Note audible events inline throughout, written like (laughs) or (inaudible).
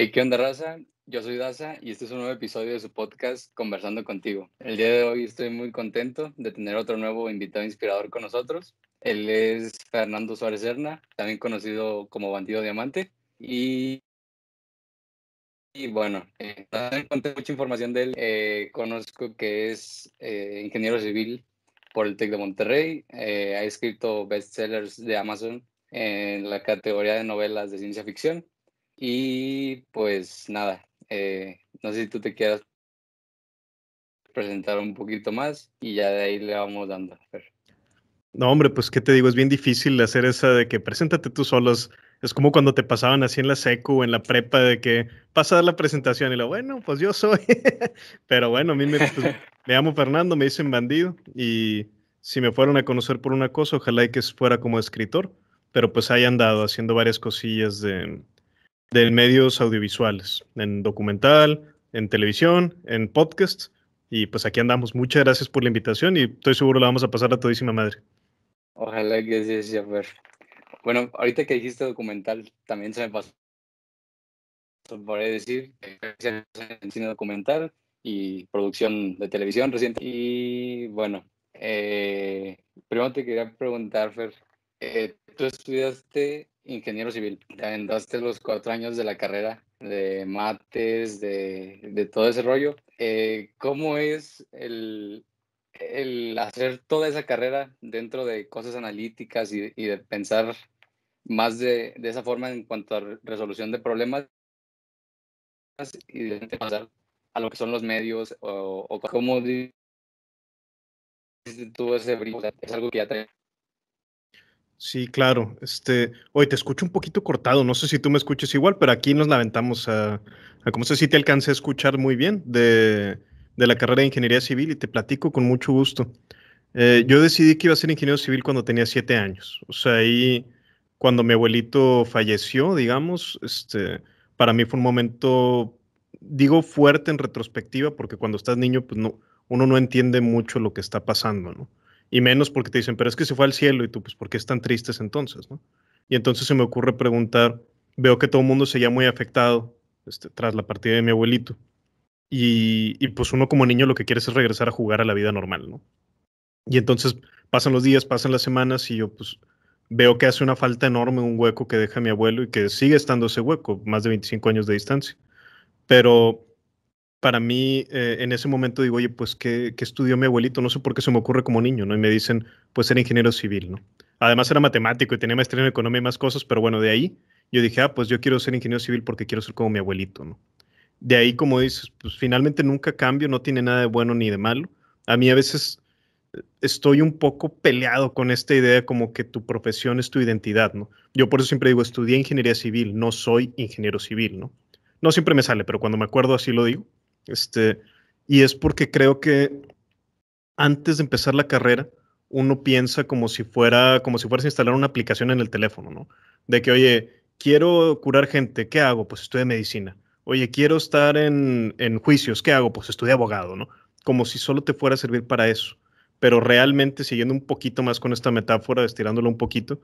Hey, ¿Qué onda, raza? Yo soy Daza y este es un nuevo episodio de su podcast Conversando contigo. El día de hoy estoy muy contento de tener otro nuevo invitado inspirador con nosotros. Él es Fernando Suárez Serna, también conocido como Bandido Diamante. Y, y bueno, eh, encontré mucha información de él. Eh, conozco que es eh, ingeniero civil por el TEC de Monterrey. Eh, ha escrito bestsellers de Amazon en la categoría de novelas de ciencia ficción. Y pues nada, eh, no sé si tú te quieras presentar un poquito más y ya de ahí le vamos dando. No, hombre, pues qué te digo, es bien difícil hacer esa de que preséntate tú solos. Es como cuando te pasaban así en la secu o en la prepa de que pasa a dar la presentación y lo bueno, pues yo soy. (laughs) Pero bueno, a mí me, pues, (laughs) me llamo Fernando, me dicen bandido y si me fueron a conocer por una cosa, ojalá que fuera como escritor, pero pues ahí andado haciendo varias cosillas de, de medios audiovisuales, en documental, en televisión, en podcast. Y pues aquí andamos. Muchas gracias por la invitación y estoy seguro la vamos a pasar a todísima madre. Ojalá que sí sea ver. Bueno, ahorita que dijiste documental, también se me pasó por decir en cine documental y producción de televisión reciente. Y bueno, eh, primero te quería preguntar, Fer, eh, tú estudiaste ingeniero civil, te aventaste los cuatro años de la carrera de mates, de, de todo ese rollo. Eh, ¿Cómo es el, el, hacer toda esa carrera dentro de cosas analíticas y, y de pensar más de, de, esa forma en cuanto a resolución de problemas y de pasar a lo que son los medios o, o cómo tú ese brillo? Es algo que ya te Sí, claro. Este, hoy te escucho un poquito cortado. No sé si tú me escuches igual, pero aquí nos lamentamos a, a como sé si te alcancé a escuchar muy bien de, de, la carrera de ingeniería civil y te platico con mucho gusto. Eh, yo decidí que iba a ser ingeniero civil cuando tenía siete años. O sea, ahí cuando mi abuelito falleció, digamos, este, para mí fue un momento, digo, fuerte en retrospectiva, porque cuando estás niño, pues no, uno no entiende mucho lo que está pasando, ¿no? Y menos porque te dicen, pero es que se fue al cielo y tú, pues, ¿por qué están tristes entonces? ¿no? Y entonces se me ocurre preguntar, veo que todo el mundo se ya muy afectado este, tras la partida de mi abuelito. Y, y, pues uno como niño lo que quiere es regresar a jugar a la vida normal, ¿no? Y entonces pasan los días, pasan las semanas y yo pues veo que hace una falta enorme un hueco que deja mi abuelo y que sigue estando ese hueco, más de 25 años de distancia. Pero para mí, eh, en ese momento digo, oye, pues, ¿qué, ¿qué, estudió mi abuelito? No sé por qué se me ocurre como niño, ¿no? Y me dicen, pues, era ingeniero civil, ¿no? Además era matemático y tenía maestría en economía y más cosas, pero bueno, de ahí yo dije, ah, pues yo quiero ser ingeniero civil porque quiero ser como mi abuelito, ¿no? De ahí, como dices, pues finalmente nunca cambio, no tiene nada de bueno ni de malo. A mí a veces eh, estoy un poco peleado con esta idea como que tu profesión es tu identidad, ¿no? Yo por eso siempre digo, estudié ingeniería civil, no soy ingeniero civil, ¿no? No siempre me sale, pero cuando me acuerdo así lo digo. Este, y es porque creo que antes de empezar la carrera, uno piensa como si fuera, como si fueras a instalar una aplicación en el teléfono, ¿no? De que, oye, quiero curar gente, ¿qué hago? Pues estudio medicina. Oye, quiero estar en, en juicios, ¿qué hago? Pues estudio abogado, ¿no? Como si solo te fuera a servir para eso. Pero realmente, siguiendo un poquito más con esta metáfora, estirándolo un poquito,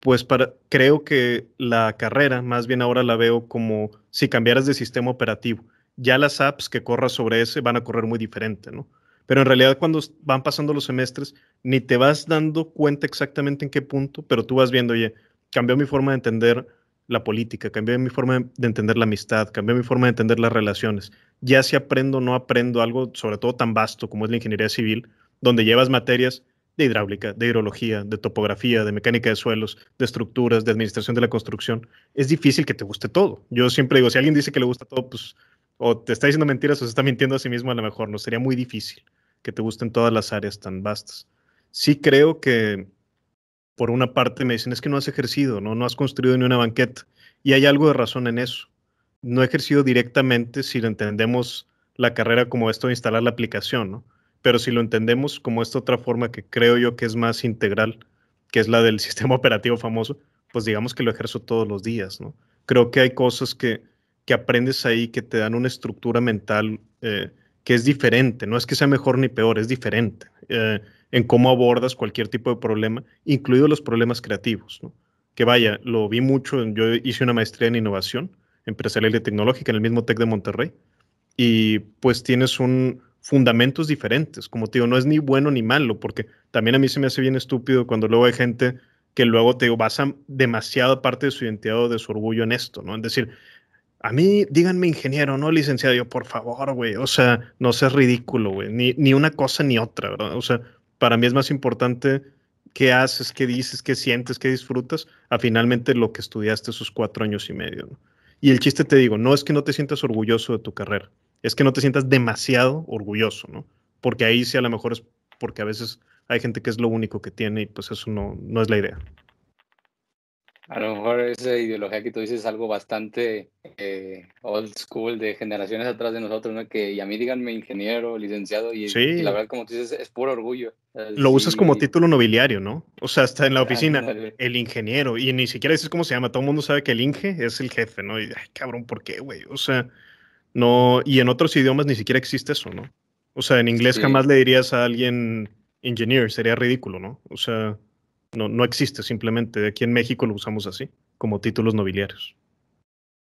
pues para, creo que la carrera, más bien ahora la veo como si cambiaras de sistema operativo ya las apps que corras sobre ese van a correr muy diferente, ¿no? Pero en realidad cuando van pasando los semestres, ni te vas dando cuenta exactamente en qué punto, pero tú vas viendo, oye, cambió mi forma de entender la política, cambió mi forma de entender la amistad, cambió mi forma de entender las relaciones. Ya si aprendo o no aprendo algo, sobre todo tan vasto como es la ingeniería civil, donde llevas materias de hidráulica, de hidrología, de topografía, de mecánica de suelos, de estructuras, de administración de la construcción, es difícil que te guste todo. Yo siempre digo, si alguien dice que le gusta todo, pues o te está diciendo mentiras o se está mintiendo a sí mismo a lo mejor, no sería muy difícil que te gusten todas las áreas tan vastas. Sí creo que por una parte me dicen es que no has ejercido, no, no has construido ni una banqueta y hay algo de razón en eso. No he ejercido directamente si lo entendemos la carrera como esto de instalar la aplicación, ¿no? Pero si lo entendemos como esta otra forma que creo yo que es más integral, que es la del (laughs) sistema operativo famoso, pues digamos que lo ejerzo todos los días, ¿no? Creo que hay cosas que que aprendes ahí que te dan una estructura mental eh, que es diferente, no es que sea mejor ni peor, es diferente eh, en cómo abordas cualquier tipo de problema, incluidos los problemas creativos. ¿no? Que vaya, lo vi mucho, yo hice una maestría en innovación empresarial y tecnológica en el mismo TEC de Monterrey. Y pues tienes un fundamentos diferentes. Como te digo, no es ni bueno ni malo, porque también a mí se me hace bien estúpido cuando luego hay gente que luego te digo, basa demasiada parte de su identidad o de su orgullo en esto, ¿no? Es decir, a mí díganme ingeniero, no licenciado, yo por favor, güey, o sea, no seas ridículo, güey, ni, ni una cosa ni otra, ¿verdad? O sea, para mí es más importante qué haces, qué dices, qué sientes, qué disfrutas, a finalmente lo que estudiaste esos cuatro años y medio. ¿no? Y el chiste te digo, no es que no te sientas orgulloso de tu carrera, es que no te sientas demasiado orgulloso, ¿no? Porque ahí sí a lo mejor es porque a veces hay gente que es lo único que tiene y pues eso no, no es la idea. A lo mejor esa ideología que tú dices es algo bastante eh, old school de generaciones atrás de nosotros, ¿no? Que y a mí díganme ingeniero, licenciado, y, la verdad, como tú dices, es puro orgullo. Lo usas como título nobiliario, ¿no? O sea, está en la oficina, el ingeniero, y ni siquiera dices cómo se llama, todo el mundo sabe que el Inge es el jefe, ¿no? Y, ay, cabrón, ¿por qué, güey? O sea, no, y en otros idiomas ni siquiera existe eso, ¿no? O sea, en inglés jamás le dirías a alguien engineer, sería ridículo, ¿no? O sea, no, no existe simplemente. Aquí en México lo usamos así, como títulos nobiliarios.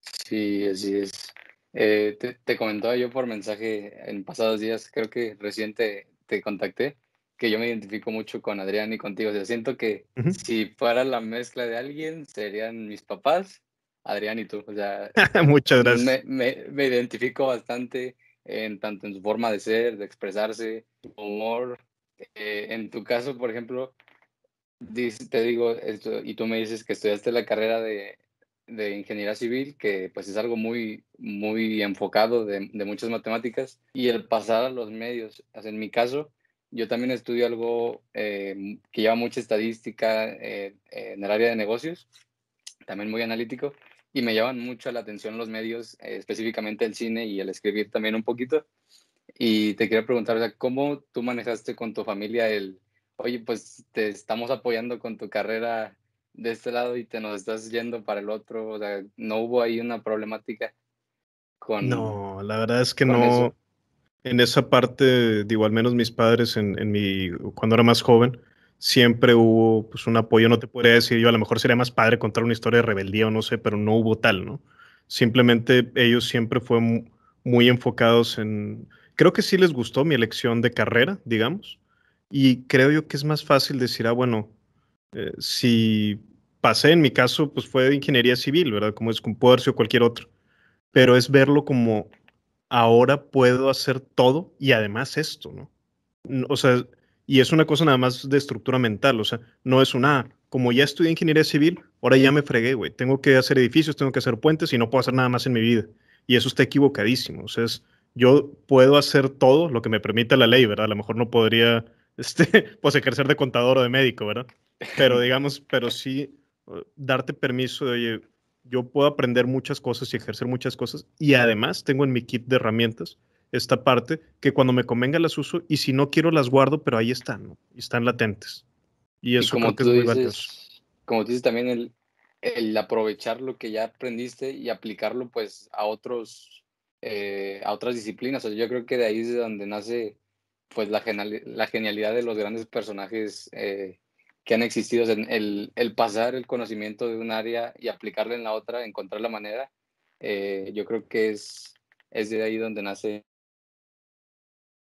Sí, así es. Eh, te, comentaba yo por mensaje en pasados días, creo que reciente te contacté, que yo me identifico mucho con Adrián y contigo. O sea, siento que si fuera la mezcla de alguien, serían mis papás, Adrián y tú. O sea, (laughs) muchas gracias. Me, me, identifico bastante en tanto en su forma de ser, de expresarse, humor. Eh, en tu caso, por ejemplo, te digo esto, y tú me dices que estudiaste la carrera de, de ingeniería civil, que pues es algo muy, muy enfocado de, de, muchas matemáticas, y el pasar a los medios. en mi caso, yo también estudio algo eh, que lleva mucha estadística eh, en el área de negocios, también muy analítico, y me llaman mucho la atención los medios, eh, específicamente el cine y el escribir también un poquito. Y te quería preguntar, ¿cómo tú manejaste con tu familia el, oye, pues te estamos apoyando con tu carrera de este lado y te nos estás yendo para el otro. O sea, no hubo ahí una problemática con. No, la verdad es que no. En esa parte, digo, al menos mis padres en, en, mi, cuando era más joven, siempre hubo pues, un apoyo. No te podría decir yo, a lo mejor sería más padre contar una historia de rebeldía o no sé, pero no hubo tal, ¿no? Simplemente ellos siempre fueron muy enfocados en. Creo que sí les gustó mi elección de carrera, digamos y creo yo que es más fácil decir, ah, bueno, eh, si pasé, en mi caso, pues fue de ingeniería civil, ¿verdad? Como es, haber sido cualquier otro. Pero es verlo como ahora puedo hacer todo y además esto, ¿no? O sea, y es una cosa nada más de estructura mental, o sea, no es una, ah, como ya estudié ingeniería civil, ahora ya me fregué, güey, tengo que hacer edificios, tengo que hacer puentes y no puedo hacer nada más en mi vida. Y eso está equivocadísimo, o sea, es, yo puedo hacer todo lo que me permite la ley, ¿verdad? A lo mejor no podría este, (laughs) pues ejercer de contador o de médico, ¿verdad? Pero (laughs) digamos, pero sí darte permiso de, oye, yo puedo aprender muchas cosas y ejercer muchas cosas y además tengo en mi kit de herramientas esta parte que cuando me convenga las uso y si no quiero las guardo, pero ahí están, ¿no? Y están latentes. Y eso como creo que es muy dices, Como dices también el, el, aprovechar lo que ya aprendiste y aplicarlo pues a otros, eh, a otras disciplinas. O sea, yo creo que de ahí es de donde nace pues la, la genialidad de los grandes personajes eh, que han existido, el, el, pasar el conocimiento de un área y aplicarlo en la otra, encontrar la manera, eh, yo creo que es, es de ahí donde nace.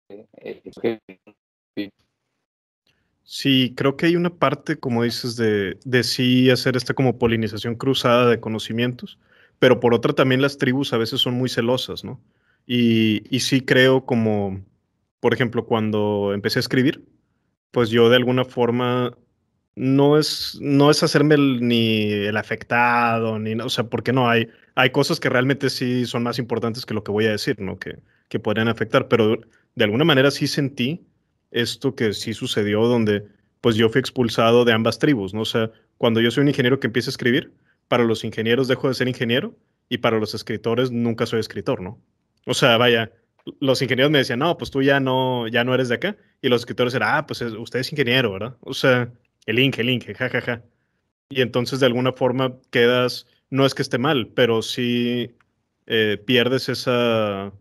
Eh, sí, creo que hay una parte, como dices, de, de sí hacer esta como polinización cruzada de conocimientos, pero por otra también las tribus a veces son muy celosas, ¿no? Y, y sí creo como por ejemplo, cuando empecé a escribir, pues yo de alguna forma no es, no es hacerme ni el afectado, ni, o sea, porque no, hay, hay cosas que realmente sí son más importantes que lo que voy a decir, ¿no? Que, que podrían afectar, pero de alguna manera sí sentí esto que sí sucedió donde pues yo fui expulsado de ambas tribus, ¿no? O sea, cuando yo soy un ingeniero que empieza a escribir, para los ingenieros dejo de ser ingeniero y para los escritores nunca soy escritor, ¿no? O sea, vaya, los ingenieros me decían, no, pues tú ya no, ya no eres de acá. Y los escritores eran, ah, pues usted es ingeniero, ¿verdad? O sea, el Inge, el Inge, jajaja. Ja, ja. Y entonces de alguna forma quedas, no es que esté mal, pero sí eh, pierdes esa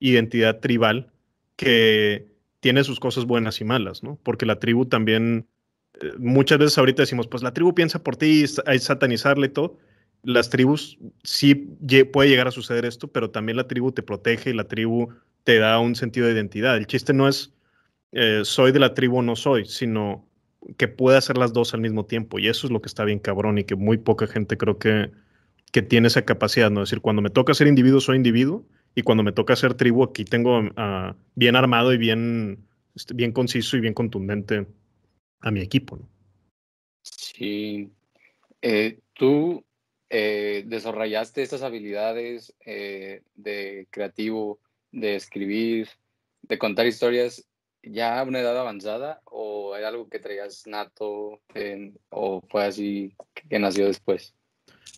identidad tribal que tiene sus cosas buenas y malas, ¿no? Porque la tribu también, eh, muchas veces ahorita decimos, pues la tribu piensa por ti, hay satanizarle y todo. las tribus sí puede llegar a suceder esto, pero también la tribu te protege y la tribu te da un sentido de identidad. El chiste no es eh, soy de la tribu o no soy, sino que pueda hacer las dos al mismo tiempo. Y eso es lo que está bien cabrón y que muy poca gente creo que, que tiene esa capacidad, ¿no? Es decir, cuando me toca ser individuo, soy individuo, y cuando me toca ser tribu, aquí tengo uh, bien armado y bien, este, bien conciso y bien contundente a mi equipo. Sí. Eh, tú eh, desarrollaste estas habilidades de creativo, de escribir, de contar historias ya a una edad avanzada o era algo que traías nato o fue así que nació después?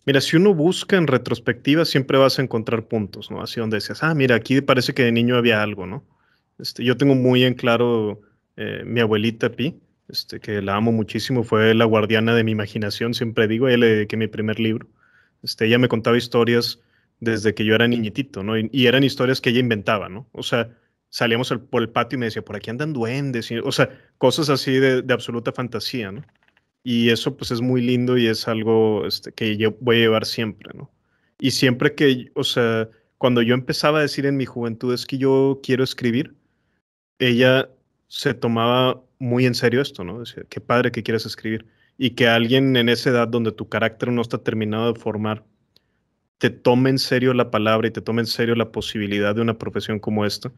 Mira, si uno busca en retrospectiva, siempre vas a encontrar puntos, ¿no? Así donde decías, ah, mira, aquí parece que de niño había algo, ¿no? Este, yo tengo muy en claro eh, mi abuelita Pi, este, que la amo muchísimo, fue la guardiana de mi imaginación, siempre digo, ella le dediqué mi primer libro. Este, ella me contaba historias desde que yo era niñitito, ¿no? Y, eran historias que ella inventaba, ¿no? O sea, salíamos por el patio y me decía, por aquí andan duendes, o sea, cosas así de, absoluta fantasía, ¿no? Y eso pues es muy lindo y es algo este, que yo voy a llevar siempre, ¿no? Y siempre que, o sea, cuando yo empezaba a decir en mi juventud es que yo quiero escribir, ella se tomaba muy en serio esto, ¿no? Decía, qué padre que quieras escribir. Y que alguien en esa edad donde tu carácter no está terminado de formar, te tome en serio la palabra y te tome en serio la posibilidad de una profesión como esta,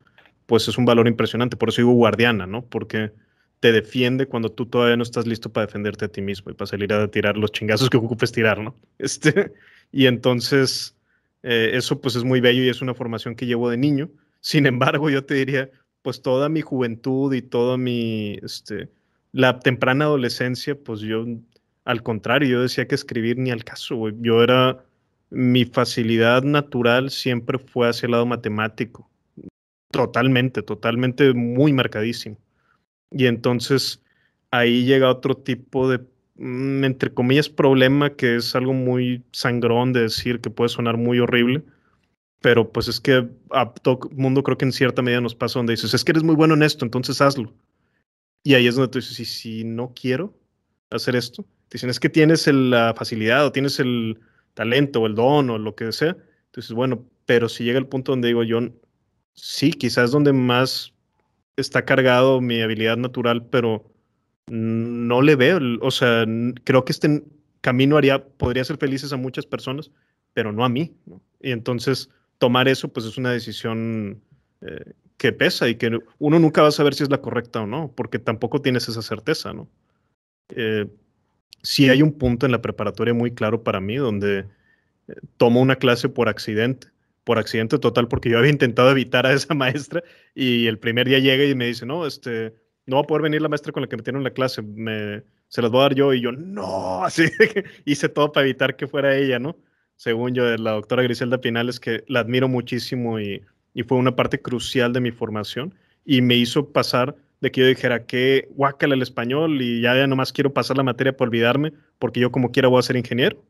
pues es un valor impresionante. Por eso digo guardiana, ¿no? Porque te defiende cuando tú todavía no estás listo para defenderte a ti mismo y para salir a tirar los chingazos que ocupes tirar, ¿no? (laughs) Este, y entonces, eh, eso pues es muy bello y es una formación que llevo de niño. Sin embargo, yo te diría, pues toda mi juventud y toda mi, este, la temprana adolescencia, pues yo, al contrario, yo decía que escribir ni al caso, güey. Yo era, mi facilidad natural siempre fue hacia el lado matemático. Totalmente, totalmente muy marcadísimo. Y entonces ahí llega otro tipo de, mm, entre comillas, problema que es algo muy sangrón de decir, que puede sonar muy horrible, pero pues es que a todo mundo creo que en cierta medida nos pasa donde dices, es que eres muy bueno en esto, entonces hazlo. Y ahí es donde tú dices, y si no quiero hacer esto, te dicen, es que tienes la facilidad o tienes el talento o el don o lo que sea. Entonces, bueno, pero si llega el punto donde digo yo, sí, quizás donde más está cargado mi habilidad natural, pero no le veo, o sea, creo que este camino haría, podría ser felices a muchas personas, pero no a mí. Y entonces tomar eso, pues es una decisión eh, que pesa y que uno nunca va a saber si es la correcta o no, porque tampoco tienes esa certeza, ¿no? Eh, sí hay un punto en la preparatoria muy claro para mí donde eh, tomo una clase por accidente por accidente total, porque yo había intentado evitar a esa (laughs) maestra y el primer día llega y me dice, no, este, no va a poder venir la maestra con la que me tiene en la clase, me, se las voy a dar yo y yo, no, (laughs) así hice todo para evitar que fuera ella, ¿no? Según yo, la doctora Griselda Pinales, que la admiro muchísimo y, y fue una parte crucial de mi formación y me hizo pasar de que yo dijera que guácala el español y ya, ya nomás quiero pasar la materia por olvidarme porque yo como quiera voy a ser ingeniero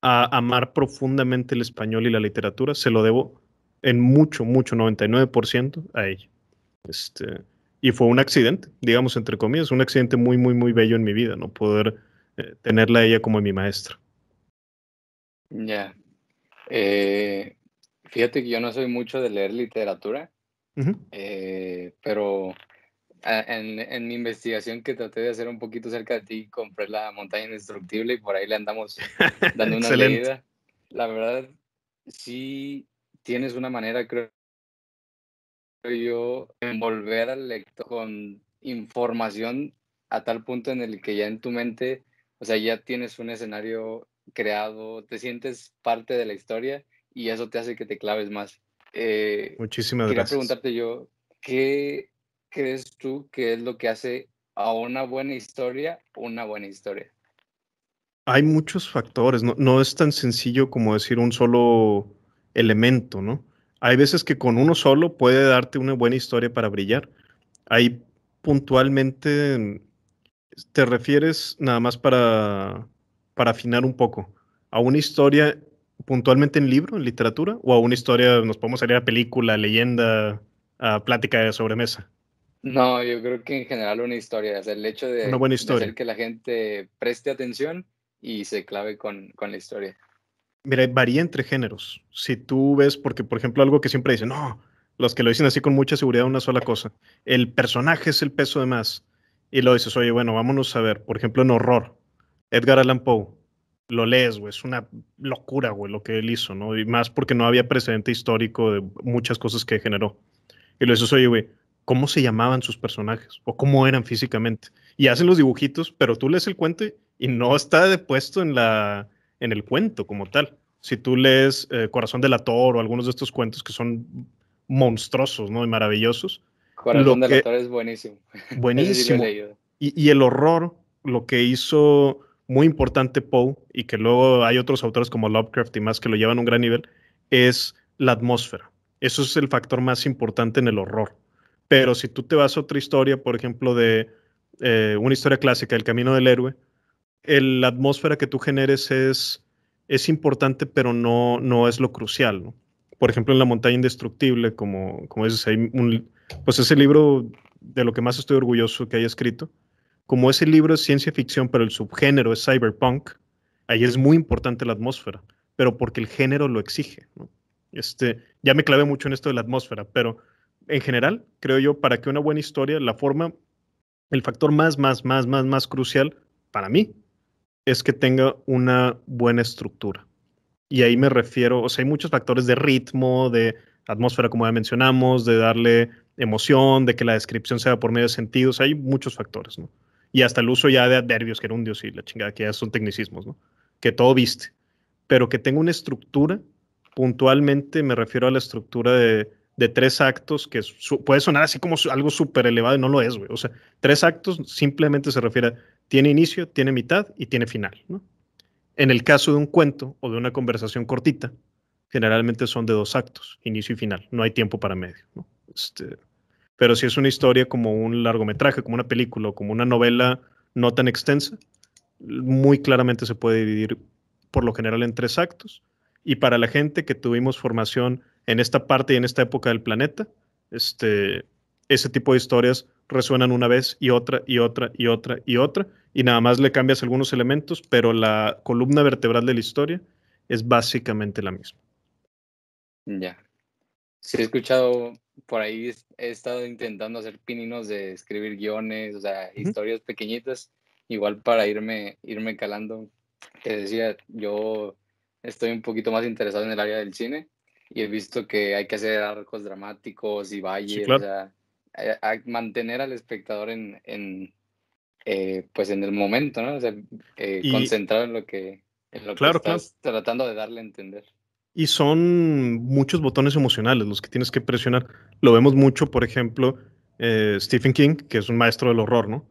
a amar profundamente el español y la literatura, se lo debo en mucho, mucho, 99% a ella. Este, y fue un accidente, digamos, entre comillas, un accidente muy, muy, muy bello en mi vida, ¿no? Poder eh, tenerla a ella como mi maestra. Ya. Eh, fíjate que yo no soy mucho de leer literatura, eh, pero en, mi investigación que traté de hacer un poquito cerca de ti, compré la montaña indestructible y por ahí le andamos (laughs) dando una leída. La verdad, sí tienes una manera, creo yo, envolver al lector con información a tal punto en el que ya en tu mente, o sea, ya tienes un escenario creado, te sientes parte de la historia y eso te hace que te claves más. Eh, Muchísimas quería gracias. preguntarte yo, ¿qué crees tú que es lo que hace a una buena historia una buena historia? Hay muchos factores, no, no es tan sencillo como decir un solo elemento, ¿no? Hay veces que con uno solo puede darte una buena historia para brillar. Hay puntualmente, te refieres nada más para, para afinar un poco, a una historia puntualmente en libro, en literatura, o a una historia, nos podemos salir a película, leyenda, a plática de sobremesa. No, yo creo que en general una historia, es el hecho de, hacer que la gente preste atención y se clave con, la historia. Mira, varía entre géneros. Si tú ves, porque por ejemplo algo que siempre dicen, no, los que lo dicen así con mucha seguridad, una sola cosa, el personaje es el peso de más. Y lo dices, oye, bueno, vámonos a ver, por ejemplo, en horror, Edgar Allan Poe, lo lees, güey, es una locura, güey, lo que él hizo, ¿no? Y más porque no había precedente histórico de muchas cosas que generó. Y lo dices, oye, güey, ¿cómo se llamaban sus personajes? ¿O cómo eran físicamente? Y hacen los dibujitos, pero tú lees el cuento y no está depuesto en la, en el cuento como tal. Si tú lees eh, Corazón del Ator o algunos de estos cuentos que son monstruosos, ¿no? Y maravillosos. Corazón del Ator es buenísimo. (laughs) Buenísimo. y, y, el horror, lo que hizo muy importante Poe, y que luego hay otros autores como Lovecraft y más que lo llevan a un gran nivel, es la atmósfera. Eso es el factor más importante en el horror. Pero si tú te vas a otra historia, por ejemplo, de eh, una historia clásica, El Camino del Héroe, la atmósfera que tú generes es, es importante, pero no, no es lo crucial. Por ejemplo, en La montaña indestructible, como, como dices, hay un, pues ese libro de lo que más estoy orgulloso que haya escrito, como ese libro es ciencia ficción, pero el subgénero es cyberpunk, ahí es muy importante la atmósfera, pero porque el género lo exige. Este, ya me clavé mucho en esto de la atmósfera, pero en general, creo yo, para que una buena historia, la forma, el factor más, más, más, más, más crucial para mí es que tenga una buena estructura. Y ahí me refiero, o sea, hay muchos factores de ritmo, de atmósfera, como ya mencionamos, de darle emoción, de que la descripción sea por medio de sentidos, hay muchos factores, ¿no? Y hasta el uso ya de adverbios, gerundios y la chingada, que ya son tecnicismos, ¿no? Que todo viste. Pero que tenga una estructura, puntualmente me refiero a la estructura de, de tres actos, que puede sonar así como algo súper elevado y no lo es, güey. O sea, tres actos simplemente se refiere a tiene inicio, tiene mitad y tiene final, ¿no? En el caso de un cuento o de una conversación cortita, generalmente son de dos actos, inicio y final, no hay tiempo para medio, ¿no? Este, pero si es una historia como un largometraje, como una película o como una novela no tan extensa, muy claramente se puede dividir por lo general en tres actos. Y para la gente que tuvimos formación en esta parte y en esta época del planeta, este, ese tipo de historias resuenan una vez y otra y otra y otra y otra, y nada más le cambias algunos elementos, pero la columna vertebral de la historia es básicamente la misma. Ya. Sí, he escuchado por ahí, he estado intentando hacer pininos de escribir guiones, o sea, historias pequeñitas, igual para irme, irme calando. Te decía, yo estoy un poquito más interesado en el área del cine y he visto que hay que hacer arcos dramáticos y valles, o sea, mantener al espectador en, en eh, pues en el momento, ¿no? O sea, eh, concentrado en lo que, en lo que estás tratando de darle a entender. Y son muchos botones emocionales los que tienes que presionar. Lo vemos mucho, por ejemplo, eh, Stephen King, que es un maestro del horror, ¿no?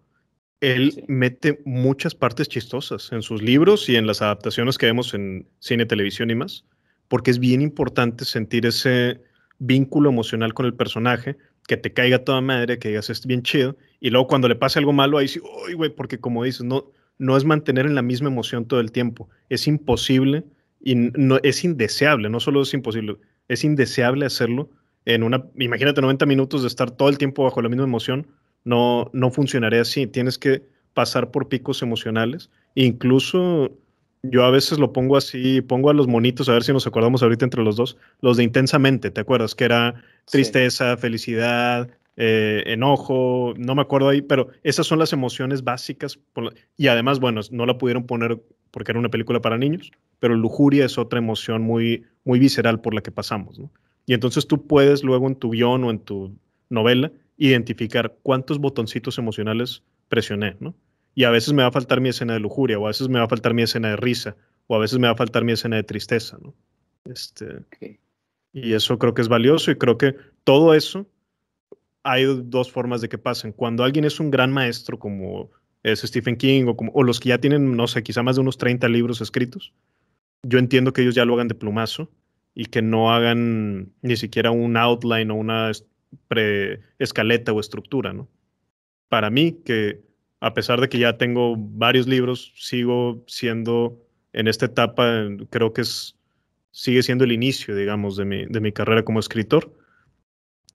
Él mete muchas partes chistosas en sus libros y en las adaptaciones que vemos en cine, televisión y más, porque es bien importante sentir ese vínculo emocional con el personaje, que te caiga toda madre, que digas es bien chido, y luego cuando le pase algo malo, ahí sí, uy, güey, porque como dices, no, no es mantener en la misma emoción todo el tiempo, es imposible y no, es indeseable, no solo es imposible, es indeseable hacerlo en una, imagínate 90 minutos de estar todo el tiempo bajo la misma emoción, no, no funcionaría así, tienes que pasar por picos emocionales, incluso yo a veces lo pongo así, pongo a los monitos, a ver si nos acordamos ahorita entre los dos, los de intensamente, ¿te acuerdas? Que era tristeza, felicidad, eh, enojo, no me acuerdo ahí, pero esas son las emociones básicas. y además, bueno, no la pudieron poner porque era una película para niños, pero lujuria es otra emoción muy, muy visceral por la que pasamos. ¿no? Y entonces tú puedes luego en tu guion o en tu novela identificar cuántos botoncitos emocionales presioné, ¿no? Y a veces me va a faltar mi escena de lujuria, o a veces me va a faltar mi escena de risa, o a veces me va a faltar mi escena de tristeza, ¿no? Este, Y eso creo que es valioso y creo que todo eso hay dos formas de que pasen. Cuando alguien es un gran maestro como es Stephen King o, como, o los que ya tienen, no sé, quizá más de unos 30 libros escritos, yo entiendo que ellos ya lo hagan de plumazo y que no hagan ni siquiera un outline o una escaleta o estructura, ¿no? Para mí, que a pesar de que ya tengo varios libros, sigo siendo en esta etapa, creo que es, sigue siendo el inicio, digamos, de mi, de mi carrera como escritor.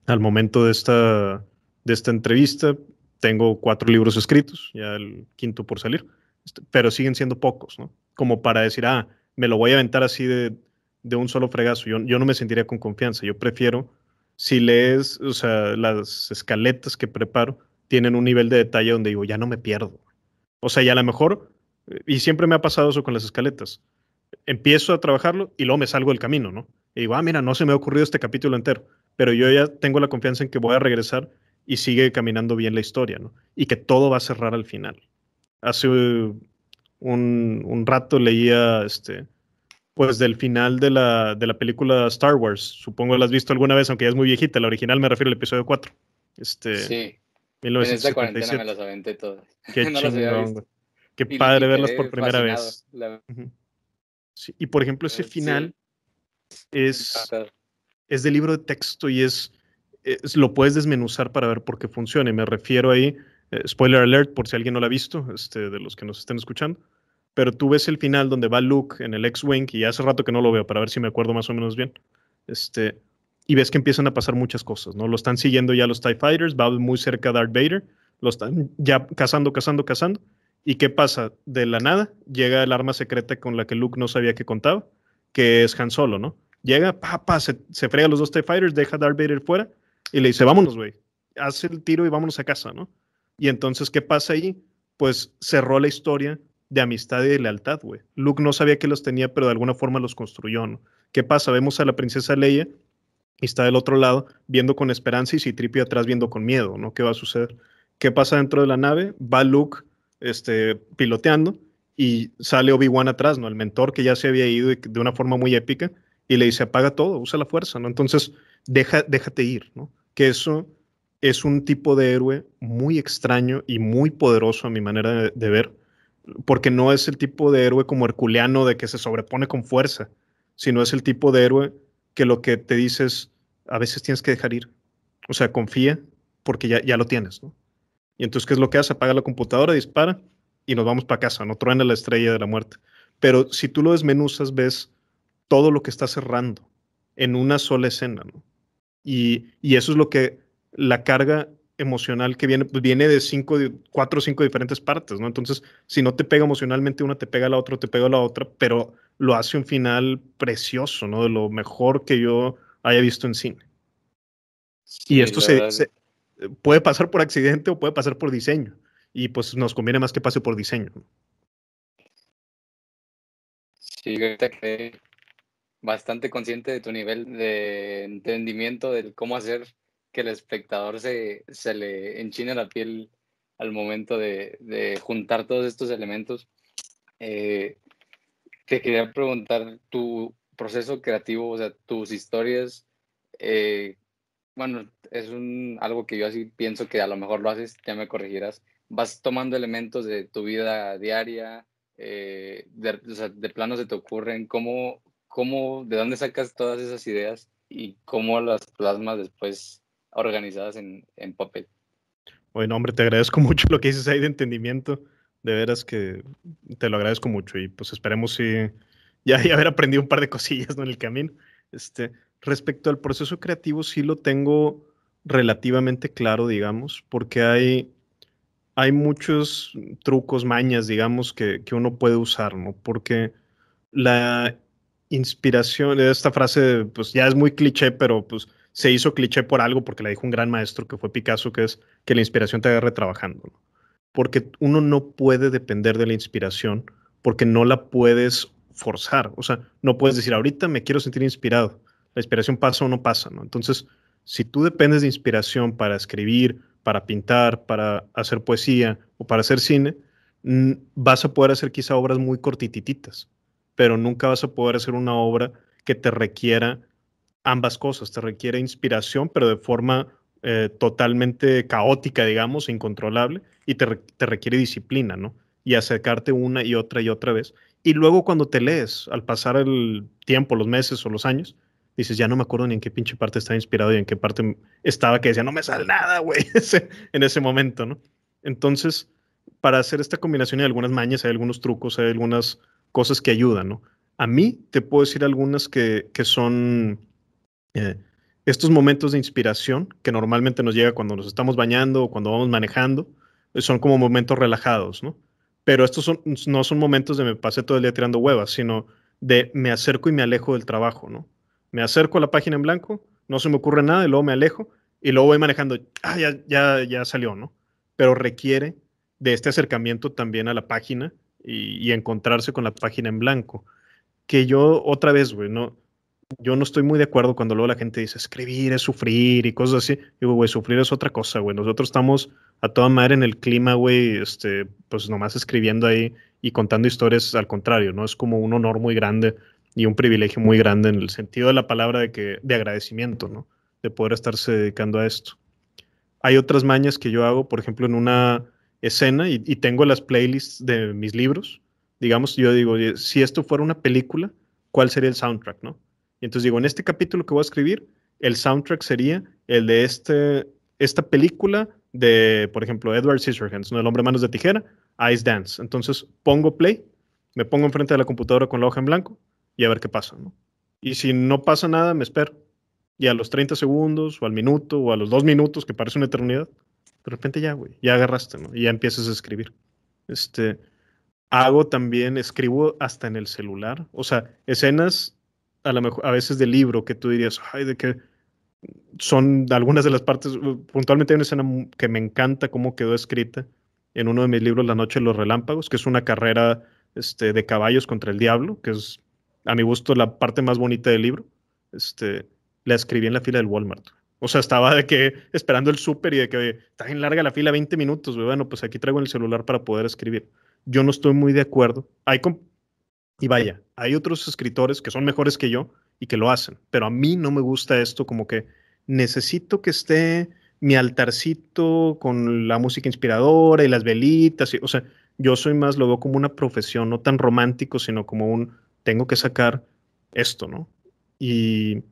Al momento de esta, de esta entrevista, tengo cuatro libros escritos, ya el quinto por salir, este, pero siguen siendo pocos, ¿no? Como para decir, ah, me lo voy a aventar así de, de un solo fregazo. Yo, yo no me sentiría con confianza. Yo prefiero, si lees, o sea, las escaletas que preparo tienen un nivel de detalle donde digo, ya no me pierdo. O sea, y a lo mejor, y siempre me ha pasado eso con las escaletas, empiezo a trabajarlo y luego me salgo del camino, ¿no? Y digo, ah, mira, no se me ha ocurrido este capítulo entero, pero yo ya tengo la confianza en que voy a regresar y sigue caminando bien la historia, ¿no? Y que todo va a cerrar al final. Hace un, un rato leía, este, pues del final de la, de la película Star Wars. Supongo que la has visto alguna vez, aunque ya es muy viejita. La original me refiero al episodio 4. Este, sí. En esta cuarentena me las aventé todas. Qué (laughs) chingón, Qué padre verlas por primera vez. Y por ejemplo, ese final es, es de libro de texto y es, lo puedes desmenuzar para ver por qué funciona. Y me refiero ahí, eh, spoiler alert, por si alguien no lo ha visto, este, de los que nos estén escuchando. Pero tú ves el final donde va Luke en el X-Wing, y hace rato que no lo veo para ver si me acuerdo más o menos bien. Este, y ves que empiezan a pasar muchas cosas, ¿no? Lo están siguiendo ya los TIE Fighters, va muy cerca Darth Vader, lo están ya cazando, cazando, cazando ¿Y qué pasa? De la nada llega el arma secreta con la que Luke no sabía que contaba, que es Han Solo, ¿no? Llega, papá, se, se frega los dos TIE Fighters, deja a Darth Vader fuera y le dice, vámonos, güey, haz el tiro y vámonos a casa, ¿no? Y entonces, ¿qué pasa ahí? Pues cerró la historia de amistad y de lealtad, güey. Luke no sabía que los tenía, pero de alguna forma los construyó, ¿no? ¿Qué pasa? Vemos a la princesa Leia y está del otro lado viendo con esperanza y Citripio atrás viendo con miedo, ¿no? ¿Qué va a suceder? ¿Qué pasa dentro de la nave? Va Luke este, piloteando y sale Obi-Wan atrás, ¿no? El mentor que ya se había ido de una forma muy épica y le dice, apaga todo, usa la fuerza, ¿no? Entonces, deja, déjate ir, ¿no? Que eso es un tipo de héroe muy extraño y muy poderoso a mi manera de, ver, porque no es el tipo de héroe como herculeano de que se sobrepone con fuerza, sino es el tipo de héroe que lo que te dices, a veces tienes que dejar ir. O sea, confía porque ya, ya lo tienes, ¿no? Y entonces, ¿qué es lo que hace? Apaga la computadora, dispara y nos vamos para casa, no truena la estrella de la muerte. Pero si tú lo desmenuzas, ves todo lo que está cerrando en una sola escena, ¿no? Y, y eso es lo que la carga emocional que viene, pues viene de cinco, cuatro o cinco diferentes partes, ¿no? Entonces, si no te pega emocionalmente una, te pega la otra, te pega la otra, pero lo hace un final precioso, ¿no? De lo mejor que yo haya visto en cine. y esto se, puede pasar por accidente o puede pasar por diseño. Y pues nos conviene más que pase por diseño. Sí, ahorita que bastante consciente de tu nivel de entendimiento de cómo hacer que el espectador se, se le enchine la piel al momento de, juntar todos estos elementos. Eh, te quería preguntar tu proceso creativo, o sea, tus historias, eh, bueno, es un, algo que yo así pienso que a lo mejor lo haces, ya me corregirás, vas tomando elementos de tu vida diaria, eh, de, o sea, de plano se te ocurren, ¿cómo, cómo, de dónde sacas todas esas ideas y cómo las plasmas después organizadas en, en papel? Bueno, hombre, te agradezco (laughs) mucho lo que dices ahí de entendimiento. De veras que te lo agradezco mucho y pues esperemos si (laughs) ya, haber aprendido un par de cosillas ¿no? en el camino. Este, respecto al proceso creativo, sí lo tengo relativamente claro, digamos, porque hay, hay muchos trucos, mañas, digamos, que, que uno puede usar, ¿no? Porque la inspiración, esta frase, pues ya es muy cliché, pero pues se hizo cliché por algo porque la dijo un gran maestro que fue Picasso, que es que la inspiración te agarre trabajando. ¿no? Porque uno no puede depender de la inspiración porque no la puedes forzar. O sea, no puedes decir, ahorita me quiero sentir inspirado. La inspiración pasa o no pasa, ¿no? Entonces, si tú dependes de inspiración para escribir, para pintar, para hacer poesía o para hacer cine, vas a poder hacer quizá obras muy cortitititas, pero nunca vas a poder hacer una obra que te requiera ambas cosas. Te requiere inspiración, pero de forma eh, totalmente caótica, digamos, incontrolable, y te, te requiere disciplina, ¿no? Y acercarte una y otra y otra vez. Y luego cuando te lees, al pasar el tiempo, los meses o los años, dices, ya no me acuerdo ni en qué pinche parte estaba inspirado y en qué parte estaba que decía, no me sale nada, güey, (laughs) en ese momento, ¿no? Entonces, para hacer esta combinación hay algunas mañas, hay algunos trucos, hay algunas cosas que ayudan, ¿no? A mí te puedo decir algunas que, que son eh, estos momentos de inspiración que normalmente nos llega cuando nos estamos bañando o cuando vamos manejando, eh, son como momentos relajados, ¿no? Pero estos son, no son momentos de me pasé todo el día tirando huevas, sino de me acerco y me alejo del trabajo, ¿no? Me acerco a la página en blanco, no se me ocurre nada y luego me alejo y luego voy manejando, ah, ya, ya, ya salió, ¿no? Pero requiere de este acercamiento también a la página y, encontrarse con la página en blanco. Que yo, otra vez, güey, no, yo no estoy muy de acuerdo cuando luego la gente dice escribir es sufrir y cosas así. Digo, güey, sufrir es otra cosa, güey. Nosotros estamos a toda madre en el clima, güey, este, pues nomás escribiendo ahí y contando historias al contrario, ¿no? Es como un honor muy grande y un privilegio muy grande en el sentido de la palabra de, que, de agradecimiento, ¿no? De poder estarse dedicando a esto. Hay otras mañas que yo hago, por ejemplo, en una escena y, tengo las playlists de mis libros. Digamos, yo digo, si esto fuera una película, ¿cuál sería el soundtrack, no? Y entonces digo, en este capítulo que voy a escribir, el soundtrack sería el de este, esta película de, por ejemplo, Edward Scissorhands, ¿no? El hombre manos de tijera, Ice Dance. Entonces pongo play, me pongo enfrente de la computadora con la hoja en blanco y a ver qué pasa, ¿no? Y si no pasa nada, me espero. Y a los 30 segundos, o al minuto, o a los dos minutos, que parece una eternidad, de repente ya, güey, ya agarraste, ¿no? Y ya empiezas a escribir. Este, hago también, escribo hasta en el celular, o sea, escenas a lo mejor, a veces del libro que tú dirías, ay, de que son algunas de las partes, puntualmente hay una escena que me encanta cómo quedó escrita en uno de mis libros, La Noche de los Relámpagos, que es una carrera este, de caballos contra el diablo, que es a mi gusto la parte más bonita del libro. Este, la escribí en la fila del Walmart. O sea, estaba de que esperando el súper y de que está bien larga la fila, 20 minutos. Bueno, pues aquí traigo el celular para poder escribir. Yo no estoy muy de acuerdo. Hay y vaya, hay otros escritores que son mejores que yo y que lo hacen, pero a mí no me gusta esto como que necesito que esté mi altarcito con la música inspiradora y las velitas. o sea, yo soy más, lo veo como una profesión, no tan romántico, sino como un, tengo que sacar esto, ¿no? Y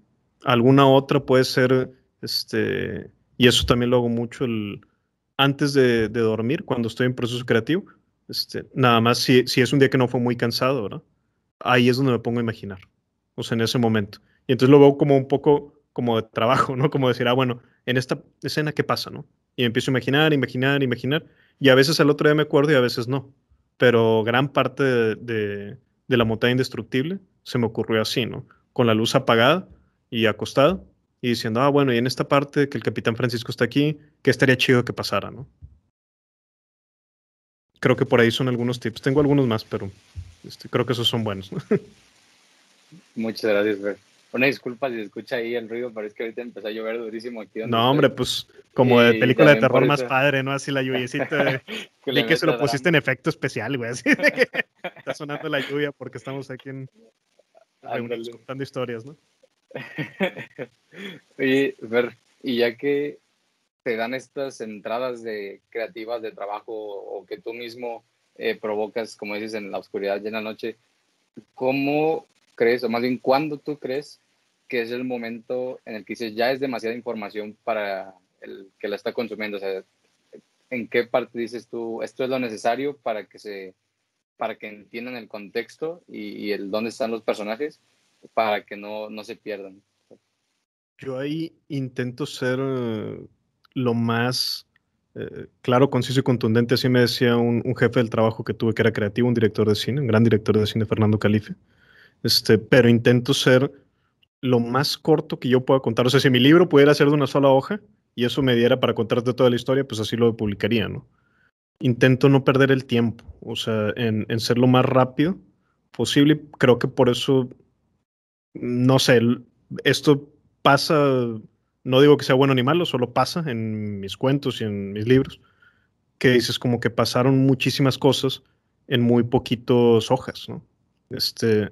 alguna otra puede ser este, y eso también lo hago mucho antes de, dormir, cuando estoy en proceso creativo. Este, nada más si, si, es un día que no fue muy cansado, ¿verdad? Ahí es donde me pongo a imaginar, o sea, en ese momento. Y entonces lo veo como un poco como de trabajo, ¿no? Como decir, ah, bueno, en esta escena, ¿qué pasa, no? Y empiezo a imaginar, imaginar, imaginar. Y a veces al otro día me acuerdo y a veces no. Pero gran parte de, la montaña indestructible se me ocurrió así, ¿no? Con la luz apagada y acostado y diciendo, ah, bueno, y en esta parte que el capitán Francisco está aquí, que estaría chido que pasara, ¿no? Creo que por ahí son algunos tips. Tengo algunos más, pero este, creo que esos son buenos. (laughs) Muchas gracias, Fer. Una disculpa si se escucha ahí el ruido, pero es que ahorita empezó a llover durísimo aquí. no, hombre, pues como de película de terror más padre, ¿no? Así la lluviecita. (laughs) que, que se lo pusiste en efecto especial, güey. Así (laughs) está sonando la lluvia porque estamos aquí en, contando historias, ¿no? Oye, ver, y ya que te dan estas entradas de creativas de trabajo o que tú mismo eh, provocas, como dices, en la oscuridad y en la noche, ¿cómo crees, o más bien, cuándo tú crees que es el momento en el que dices, ya es demasiada información para el que la está consumiendo? O sea, ¿en qué parte dices tú, esto es lo necesario para que se para que entiendan el contexto y, y el dónde están los personajes? para que no, no se pierdan. Yo ahí intento ser eh, lo más eh, claro, conciso y contundente. Así me decía un, jefe del trabajo que tuve que era creativo, un director de cine, un gran director de cine, Fernando Calife. Este, pero intento ser lo más corto que yo pueda contar. O sea, si mi libro pudiera ser de una sola hoja y eso me diera para contarte toda la historia, pues así lo publicaría, ¿no? Intento no perder el tiempo, o sea, en, en ser lo más rápido posible. Creo que por eso no sé, esto pasa, no digo que sea bueno ni malo, solo pasa en mis cuentos y en mis libros, que dices como que pasaron muchísimas cosas en muy poquitos hojas, ¿no? Este,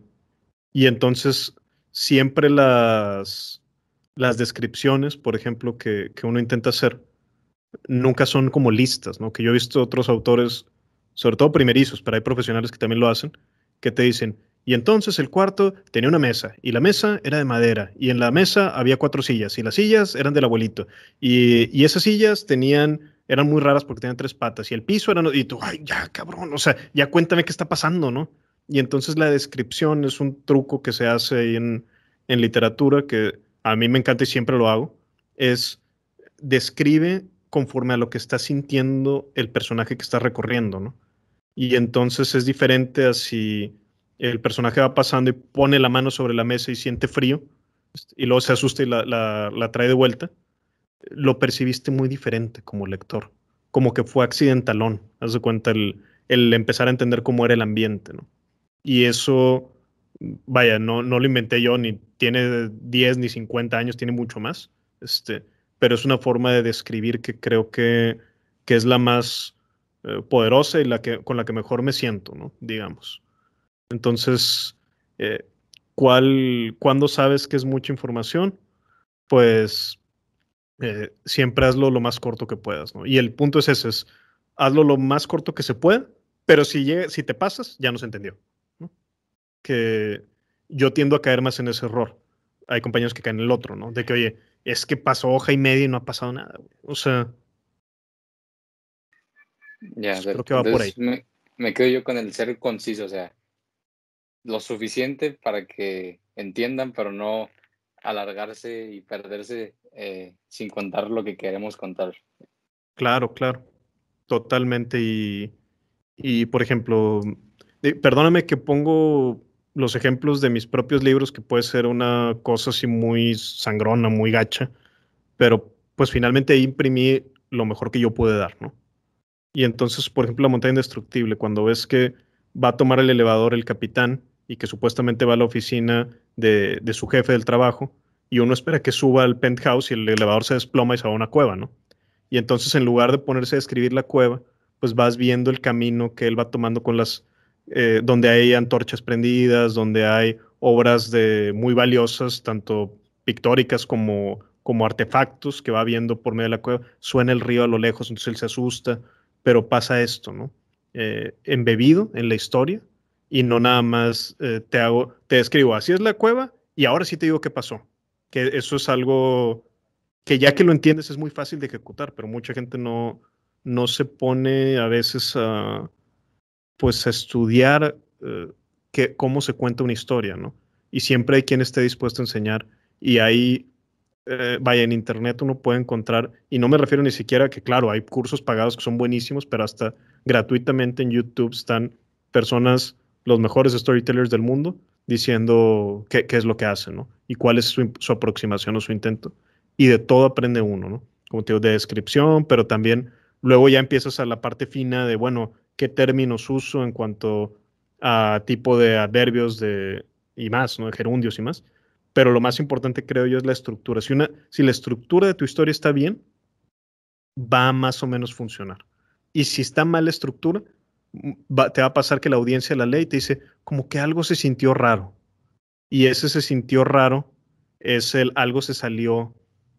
y entonces siempre las, las descripciones, por ejemplo, que, que uno intenta hacer, nunca son como listas, ¿no? Que yo he visto otros autores, sobre todo primerizos, pero hay profesionales que también lo hacen, que te dicen, y entonces el cuarto tenía una mesa, y la mesa era de madera, y en la mesa había cuatro sillas, y las sillas eran del abuelito, y, esas sillas tenían, eran muy raras porque tenían tres patas, y el piso era, y tú, ay, ya, cabrón, o sea, ya cuéntame qué está pasando, ¿no? Y entonces la descripción es un truco que se hace en, en literatura, que a mí me encanta y siempre lo hago, es describe conforme a lo que está sintiendo el personaje que está recorriendo, ¿no? Y entonces es diferente a si el personaje va pasando y pone la mano sobre la mesa y siente frío, este, y luego se asusta y la, la, trae de vuelta, lo percibiste muy diferente como lector, como que fue accidentalón, haz de cuenta el, el empezar a entender cómo era el ambiente, ¿no? Y eso, vaya, no, no lo inventé yo, ni tiene 10 ni 50 años, tiene mucho más, este, pero es una forma de describir que creo que, que es la más eh, poderosa y la que, con la que mejor me siento, ¿no? Digamos. Entonces, eh, ¿cuál, ¿cuándo sabes que es mucha información? Pues eh, siempre hazlo lo más corto que puedas, ¿no? Y el punto es ese, es hazlo lo más corto que se pueda, pero si, si te pasas, ya no se entendió. ¿no? Que yo tiendo a caer más en ese error. Hay compañeros que caen en el otro, ¿no? De que, oye, es que pasó hoja y media y no ha pasado nada. O sea, ya, pues, creo que va por ahí. Me, me, quedo yo con el ser conciso, o sea, lo suficiente para que entiendan, pero no alargarse y perderse eh, sin contar lo que queremos contar. Claro, claro, totalmente. Y, y por ejemplo, perdóname que pongo los ejemplos de mis propios libros, que puede ser una cosa así muy sangrona, muy gacha, pero pues finalmente imprimí lo mejor que yo pude dar, ¿no? Y entonces, por ejemplo, la montaña indestructible, cuando ves que va a tomar el elevador el capitán y que supuestamente va a la oficina de, su jefe del trabajo y uno espera que suba al penthouse y el elevador se desploma y se va a una cueva, ¿no? Y entonces en lugar de ponerse a escribir la cueva, pues vas viendo el camino que él va tomando con las, eh, donde hay antorchas prendidas, donde hay obras de muy valiosas, tanto pictóricas como, como artefactos que va viendo por medio de la cueva. Suena el río a lo lejos, entonces él se asusta, pero pasa esto, ¿no? Eh, embebido en la historia y no nada más eh, te hago, te escribo, así es la cueva y ahora sí te digo qué pasó. Que eso es algo que ya que lo entiendes es muy fácil de ejecutar, pero mucha gente no, no se pone a veces a, pues a estudiar eh, que, cómo se cuenta una historia, ¿no? Y siempre hay quien esté dispuesto a enseñar y ahí, eh, vaya, en Internet uno puede encontrar, y no me refiero ni siquiera a que, claro, hay cursos pagados que son buenísimos, pero hasta gratuitamente en YouTube están personas los mejores storytellers del mundo diciendo qué, es lo que hacen. Y cuál es su, aproximación o su intento. Y de todo aprende uno, ¿no? Como te de descripción, pero también luego ya empiezas a la parte fina de, bueno, qué términos uso en cuanto a tipo de adverbios de, y más, ¿no? De gerundios y más. Pero lo más importante, creo yo, es la estructura. Si, una, si la estructura de tu historia está bien, va a más o menos funcionar. Y si está mal la estructura, te va a pasar que la audiencia de la ley te dice como que algo se sintió raro. Y ese se sintió raro es el algo se salió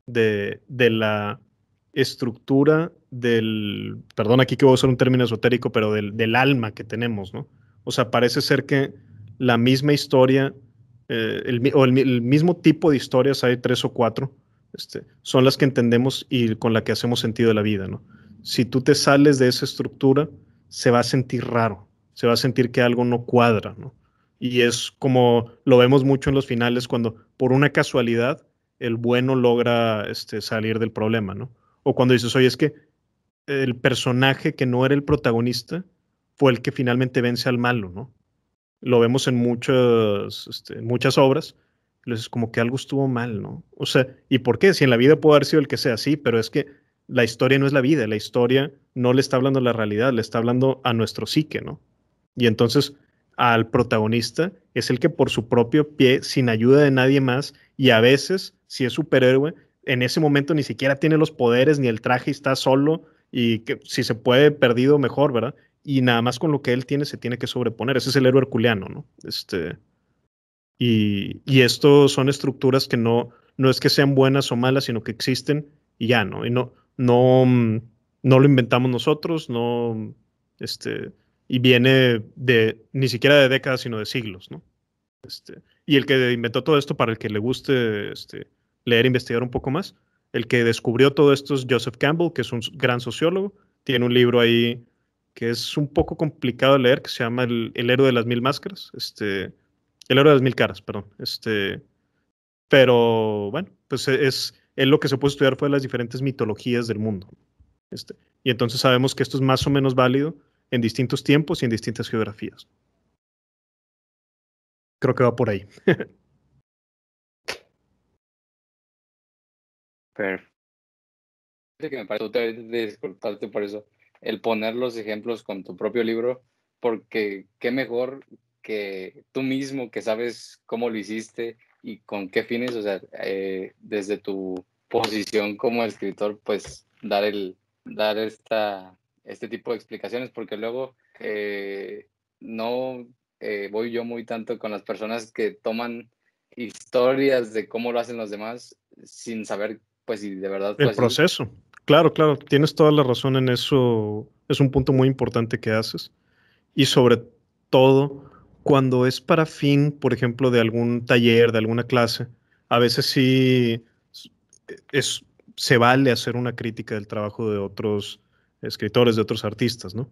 de, de la estructura del, perdón aquí que voy a usar un término esotérico, pero del, del alma que tenemos, ¿no? O sea, parece ser que la misma historia eh, el, o el, el, mismo tipo de historias, hay tres o cuatro, este, son las que entendemos y con la que hacemos sentido de la vida, ¿no? Si tú te sales de esa estructura, se va a sentir raro, se va a sentir que algo no cuadra, ¿no? Y es como lo vemos mucho en los finales cuando por una casualidad el bueno logra este, salir del problema, ¿no? O cuando dices, oye, es que el personaje que no era el protagonista fue el que finalmente vence al malo, ¿no? Lo vemos en muchas, este, muchas obras. Es como que algo estuvo mal, ¿no? O sea, ¿y por qué? Si en la vida puede haber sido el que sea así, pero es que la historia no es la vida, la historia no le está hablando la realidad, le está hablando a nuestro psique, ¿no? Y entonces al protagonista es el que por su propio pie, sin ayuda de nadie más, y a veces, si es superhéroe, en ese momento ni siquiera tiene los poderes ni el traje está solo, y que si se puede perdido mejor, ¿verdad? Y nada más con lo que él tiene se tiene que sobreponer. Ese es el héroe herculeano, ¿no? Este, y, y esto son estructuras que no, no es que sean buenas o malas, sino que existen y ya, ¿no? Y no, no, mm, no lo inventamos nosotros, no, este, y viene de ni siquiera de décadas, sino de siglos, ¿no? Este, y el que inventó todo esto, para el que le guste este, leer e investigar un poco más, el que descubrió todo esto es Joseph Campbell, que es un gran sociólogo. Tiene un libro ahí que es un poco complicado de leer, que se llama El, héroe de las mil máscaras. Este, el héroe de las mil caras, perdón. Este, pero bueno, pues es, él lo que se puede estudiar fue las diferentes mitologías del mundo. Este, y entonces sabemos que esto es más o menos válido en distintos tiempos y en distintas geografías. Creo que va por ahí. (laughs) Perfecto. Que me parece, te disculparte por eso, el poner los ejemplos con tu propio libro, porque qué mejor que tú mismo que sabes cómo lo hiciste y con qué fines, o sea, eh, desde tu posición como escritor, pues dar el dar esta este tipo de explicaciones, porque luego eh, no eh, voy yo muy tanto con las personas que toman historias de cómo lo hacen los demás sin saber, pues, si de verdad... el proceso. Claro, claro, tienes toda la razón en eso. Es un punto muy importante que haces. Y sobre todo, cuando es para fin, por ejemplo, de algún taller, de alguna clase, a veces sí es, se vale hacer una crítica del trabajo de otros escritores, de otros artistas, ¿no?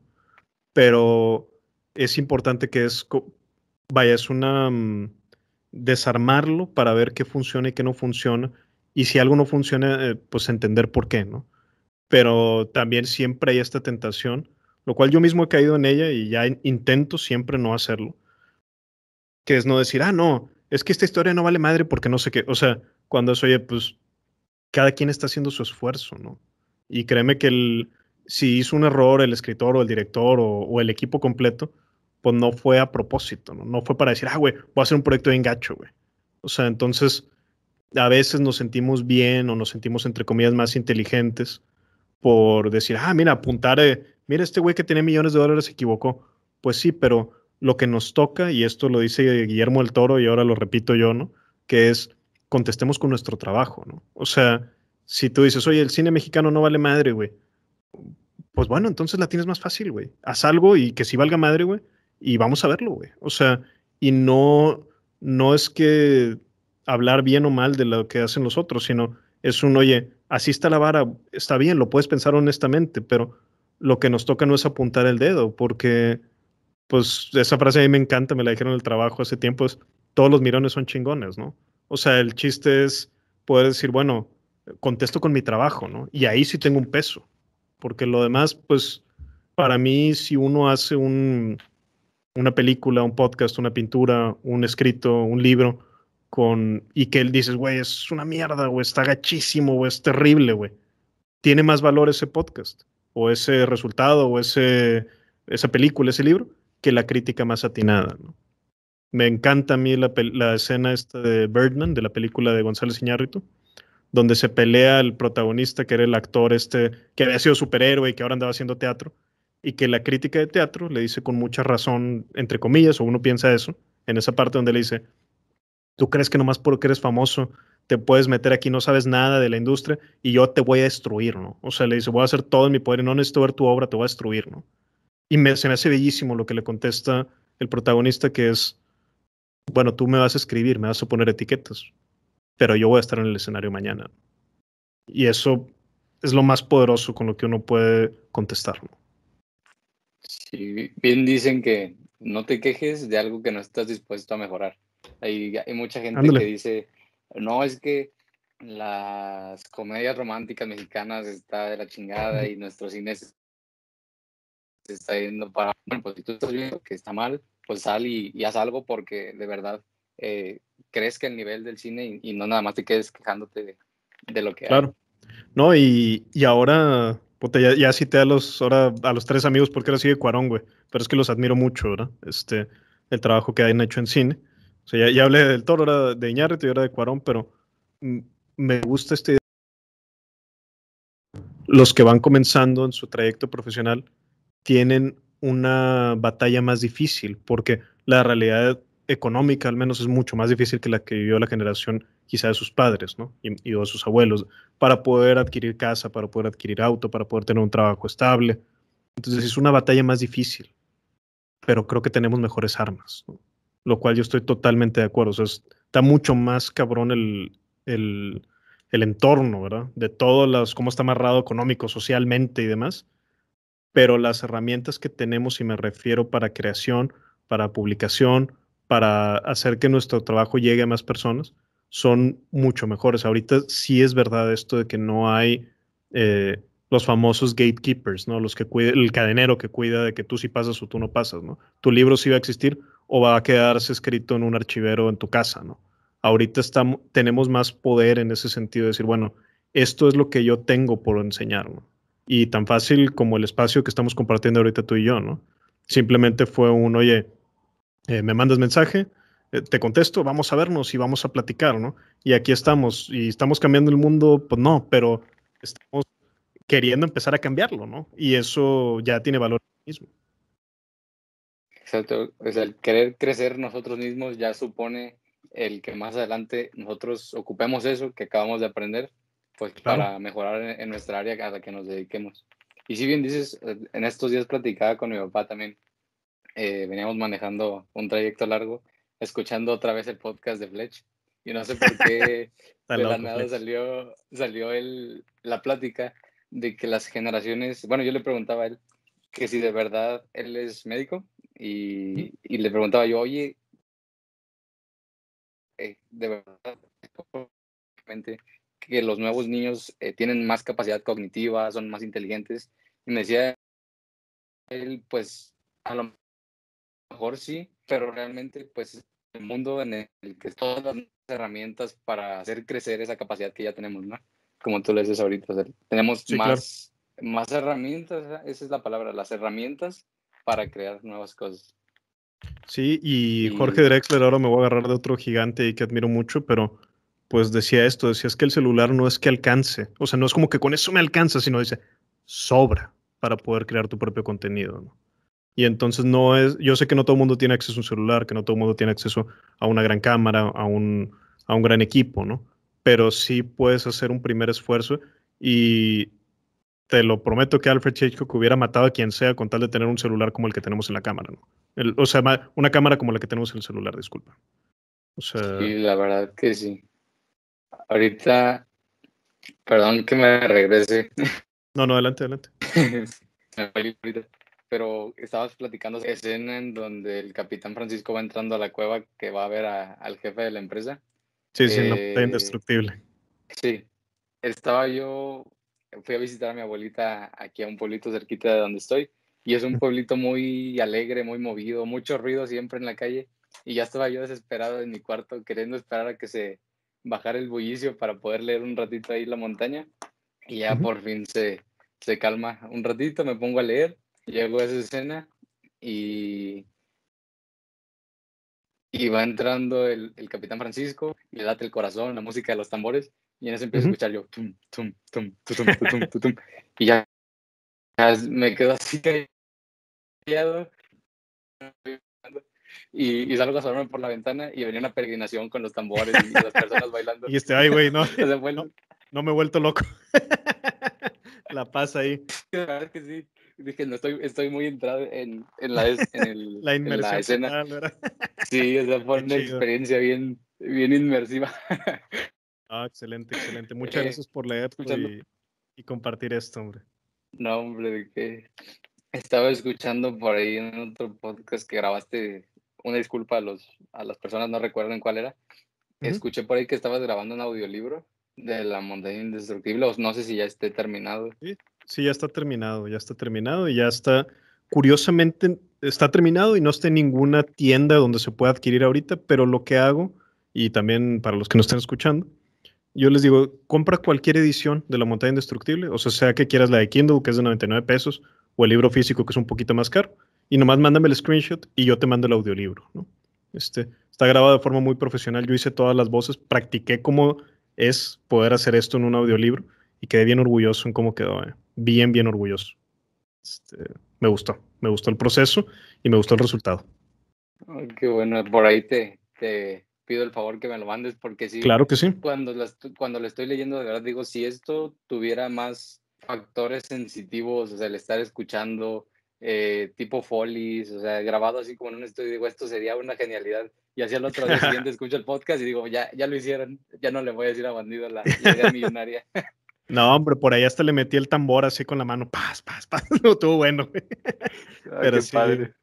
Pero es importante que es, vaya, es una, mm, desarmarlo para ver qué funciona y qué no funciona. Y si algo no funciona, eh, pues entender por qué, ¿no? Pero también siempre hay esta tentación, lo cual yo mismo he caído en ella y ya intento siempre no hacerlo, que es no decir, ah, no, es que esta historia no vale madre porque no sé qué. O sea, cuando es, oye, pues cada quien está haciendo su esfuerzo, ¿no? Y créeme que el, si hizo un error el escritor o el director o, el equipo completo, pues no fue a propósito, ¿no? No fue para decir, ah, güey, voy a hacer un proyecto de engacho, güey. O sea, entonces a veces nos sentimos bien o nos sentimos, entre comillas, más inteligentes por decir, ah, mira, apuntar, eh, mira, este güey que tiene millones de dólares se equivocó. Pues sí, pero lo que nos toca, y esto lo dice Guillermo el Toro y ahora lo repito yo, ¿no? Que es contestemos con nuestro trabajo, ¿no? O sea, si tú dices, oye, el cine mexicano no vale madre, güey, pues bueno, entonces la tienes más fácil, güey. Haz algo y que sí valga madre, güey, y vamos a verlo, güey. O sea, y no, no es que hablar bien o mal de lo que hacen los otros, sino es un, oye, así está la vara, está bien, lo puedes pensar honestamente, pero lo que nos toca no es apuntar el dedo, porque, pues, esa frase a mí me encanta, me la dijeron en el trabajo hace tiempo, es, todos los mirones son chingones, ¿no? O sea, el chiste es poder decir, bueno, contesto con mi trabajo, ¿no? Y ahí sí tengo un peso porque lo demás, pues, para mí, si uno hace un, una película, un podcast, una pintura, un escrito, un libro, con, y que él dices, güey, es una mierda, güey, está gachísimo, güey, es terrible, güey. Tiene más valor ese podcast, o ese resultado, o ese, esa película, ese libro, que la crítica más atinada, ¿no? Me encanta a mí la, escena esta de Birdman, de la película de González Iñárritu, donde se pelea el protagonista, que era el actor este, que había sido superhéroe y que ahora andaba haciendo teatro, y que la crítica de teatro le dice con mucha razón, entre comillas, o uno piensa eso, en esa parte donde le dice, tú crees que nomás porque eres famoso te puedes meter aquí, no sabes nada de la industria y yo te voy a destruir, ¿no? O sea, le dice, voy a hacer todo en mi poder y no necesito ver tu obra, te voy a destruir, ¿no? Y me, se me hace bellísimo lo que le contesta el protagonista, que es, bueno, tú me vas a escribir, me vas a poner etiquetas, pero yo voy a estar en el escenario mañana. Y eso es lo más poderoso con lo que uno puede contestar. Sí, bien dicen que no te quejes de algo que no estás dispuesto a mejorar. Hay, hay mucha gente que dice, no, es que las comedias románticas mexicanas está de la chingada y nuestro cine se está yendo para... Bueno, pues si tú estás viendo que está mal, pues sal y, y haz algo porque de verdad eh, crezca el nivel del cine y, no nada más te quedes quejándote de, lo que claro. No, y, y ahora, ya, ya, cité a los, ahora a los tres amigos porque ahora sigue Cuarón, güey. Pero es que los admiro mucho, ¿verdad? Este, el trabajo que han hecho en cine. O sea, ya, ya hablé del Toro, ahora de Iñárritu y ahora de Cuarón, pero me gusta esta idea. Los que van comenzando en su trayecto profesional tienen una batalla más difícil porque la realidad económica al menos es mucho más difícil que la que vivió la generación quizá de sus padres, ¿no? Y, de sus abuelos, para poder adquirir casa, para poder adquirir auto, para poder tener un trabajo estable. Entonces es una batalla más difícil, pero creo que tenemos mejores armas, lo cual yo estoy totalmente de acuerdo. O sea, está mucho más cabrón el, el, el entorno, ¿verdad? De todas las, cómo está amarrado económico, socialmente y demás, pero las herramientas que tenemos, y me refiero para creación, para publicación, para hacer que nuestro trabajo llegue a más personas son mucho mejores. Ahorita sí es verdad esto de que no hay eh, los famosos gatekeepers, ¿no? Los que el cadenero que cuida de que tú sí pasas o tú no pasas, ¿no? Tu libro sí va a existir o va a quedarse escrito en un archivero en tu casa, ¿no? Ahorita estamos, tenemos más poder en ese sentido de decir, bueno, esto es lo que yo tengo por enseñar, ¿no? Y tan fácil como el espacio que estamos compartiendo ahorita tú y yo, ¿no? Simplemente fue un, oye, eh, me mandas mensaje, eh, te contesto, vamos a vernos y vamos a platicar, ¿no? Y aquí estamos, y estamos cambiando el mundo, pues no, pero estamos queriendo empezar a cambiarlo, ¿no? Y eso ya tiene valor mismo. Exacto, o sea, el querer crecer nosotros mismos ya supone el que más adelante nosotros ocupemos eso que acabamos de aprender, pues para mejorar en, nuestra área cada que nos dediquemos. Y si bien dices, eh, en estos días platicaba con mi papá también, eh, veníamos manejando un trayecto largo, escuchando otra vez el podcast de Fletch, y no sé por qué (laughs) de la nada salió, salió el, la plática de que las generaciones, bueno, yo le preguntaba a él que si de verdad él es médico y, y le preguntaba yo, oye, eh, de verdad, que los nuevos niños eh, tienen más capacidad cognitiva, son más inteligentes. Y me decía él, pues a lo mejor sí, pero realmente pues el mundo en el que todas las herramientas para hacer crecer esa capacidad que ya tenemos, ¿no? Como tú le dices ahorita, tenemos más, más herramientas, esa es la palabra, las herramientas para crear nuevas cosas. Sí, y Jorge Drexler, ahora me voy a agarrar de otro gigante y que admiro mucho, pero pues decía esto, decía es que el celular no es que alcance, o sea, no es como que con eso me alcanza, sino dice, sobra para poder crear tu propio contenido. Y entonces no es, yo sé que no todo el mundo tiene acceso a un celular, que no todo el mundo tiene acceso a una gran cámara, a un, a un gran equipo, ¿no? Pero sí puedes hacer un primer esfuerzo y te lo prometo que Alfred Hitchcock hubiera matado a quien sea con tal de tener un celular como el que tenemos en la cámara, ¿no? o sea, una cámara como la que tenemos en el celular, disculpa. Sí, la verdad que sí. Ahorita, perdón que me regrese. No, no, adelante, adelante. (laughs) Pero estabas platicando escena en donde el capitán Francisco va entrando a la cueva que va a ver al jefe de la empresa. Sí, sí, no, eh, indestructible. Sí, estaba yo, fui a visitar a mi abuelita aquí a un pueblito cerquita de donde estoy y es un pueblito muy alegre, muy movido, mucho ruido siempre en la calle y ya estaba yo desesperado en mi cuarto queriendo esperar a que se bajara el bullicio para poder leer un ratito ahí la montaña y ya por fin se, se calma un ratito, me pongo a leer, llego a esa escena y y va entrando el, el, capitán Francisco, le date el corazón, la música de los tambores, y en eso empiezo a escuchar yo, tum, tum, tum, tum, tum, tum, tum, y ya, me quedo así callado, y, y, salgo a asomarme por la ventana y venía una peregrinación con los tambores y las personas bailando. (laughs) Y este, ay, güey, no, (laughs) no, no, me he vuelto loco. (laughs) la paz ahí. La verdad que sí dije, no estoy, estoy muy entrado en, en, la, en, el, la, escena. sí, esa fue una experiencia bien, bien inmersiva. Ah, excelente, excelente. Muchas eh, gracias por leer y, y, compartir esto, hombre. No, hombre, de que estaba escuchando por ahí en otro podcast que grabaste, una disculpa a, los, a las personas, no recuerdo en cuál era. Escuché por ahí que estabas grabando un audiolibro de la montaña indestructible, o no sé si ya esté terminado. Sí, Sí, ya está terminado, ya está terminado y ya está, curiosamente, está terminado y no está en ninguna tienda donde se pueda adquirir ahorita, pero lo que hago, y también para los que nos estén escuchando, yo les digo, compra cualquier edición de La Montaña Indestructible, o sea, sea que quieras la de Kindle, que es de 99 pesos, o el libro físico, que es un poquito más caro, y nomás mándame el screenshot y yo te mando el audiolibro, ¿no? Este, está grabado de forma muy profesional, yo hice todas las voces, practiqué cómo es poder hacer esto en un audiolibro y quedé bien orgulloso en cómo quedó. ¿eh? bien, bien orgulloso. Este, me gustó, me gustó el proceso y me gustó el resultado. qué bueno, por ahí te, te pido el favor que me lo mandes porque sí. Claro que sí. Cuando, cuando lo estoy leyendo, de verdad digo, si esto tuviera más factores sensitivos, o sea, el estar escuchando eh, tipo folies, o sea, grabado así como en un estudio, digo, esto sería una genialidad. Y así al otro día (laughs) siguiente escucho el podcast y digo, ya, ya lo hicieron, ya no le voy a decir a Bandido la, la idea millonaria. (laughs) No, hombre, por ahí hasta le metí el tambor así con la mano, paz, paz, paz, (laughs) no estuvo bueno. Pero sí, padre.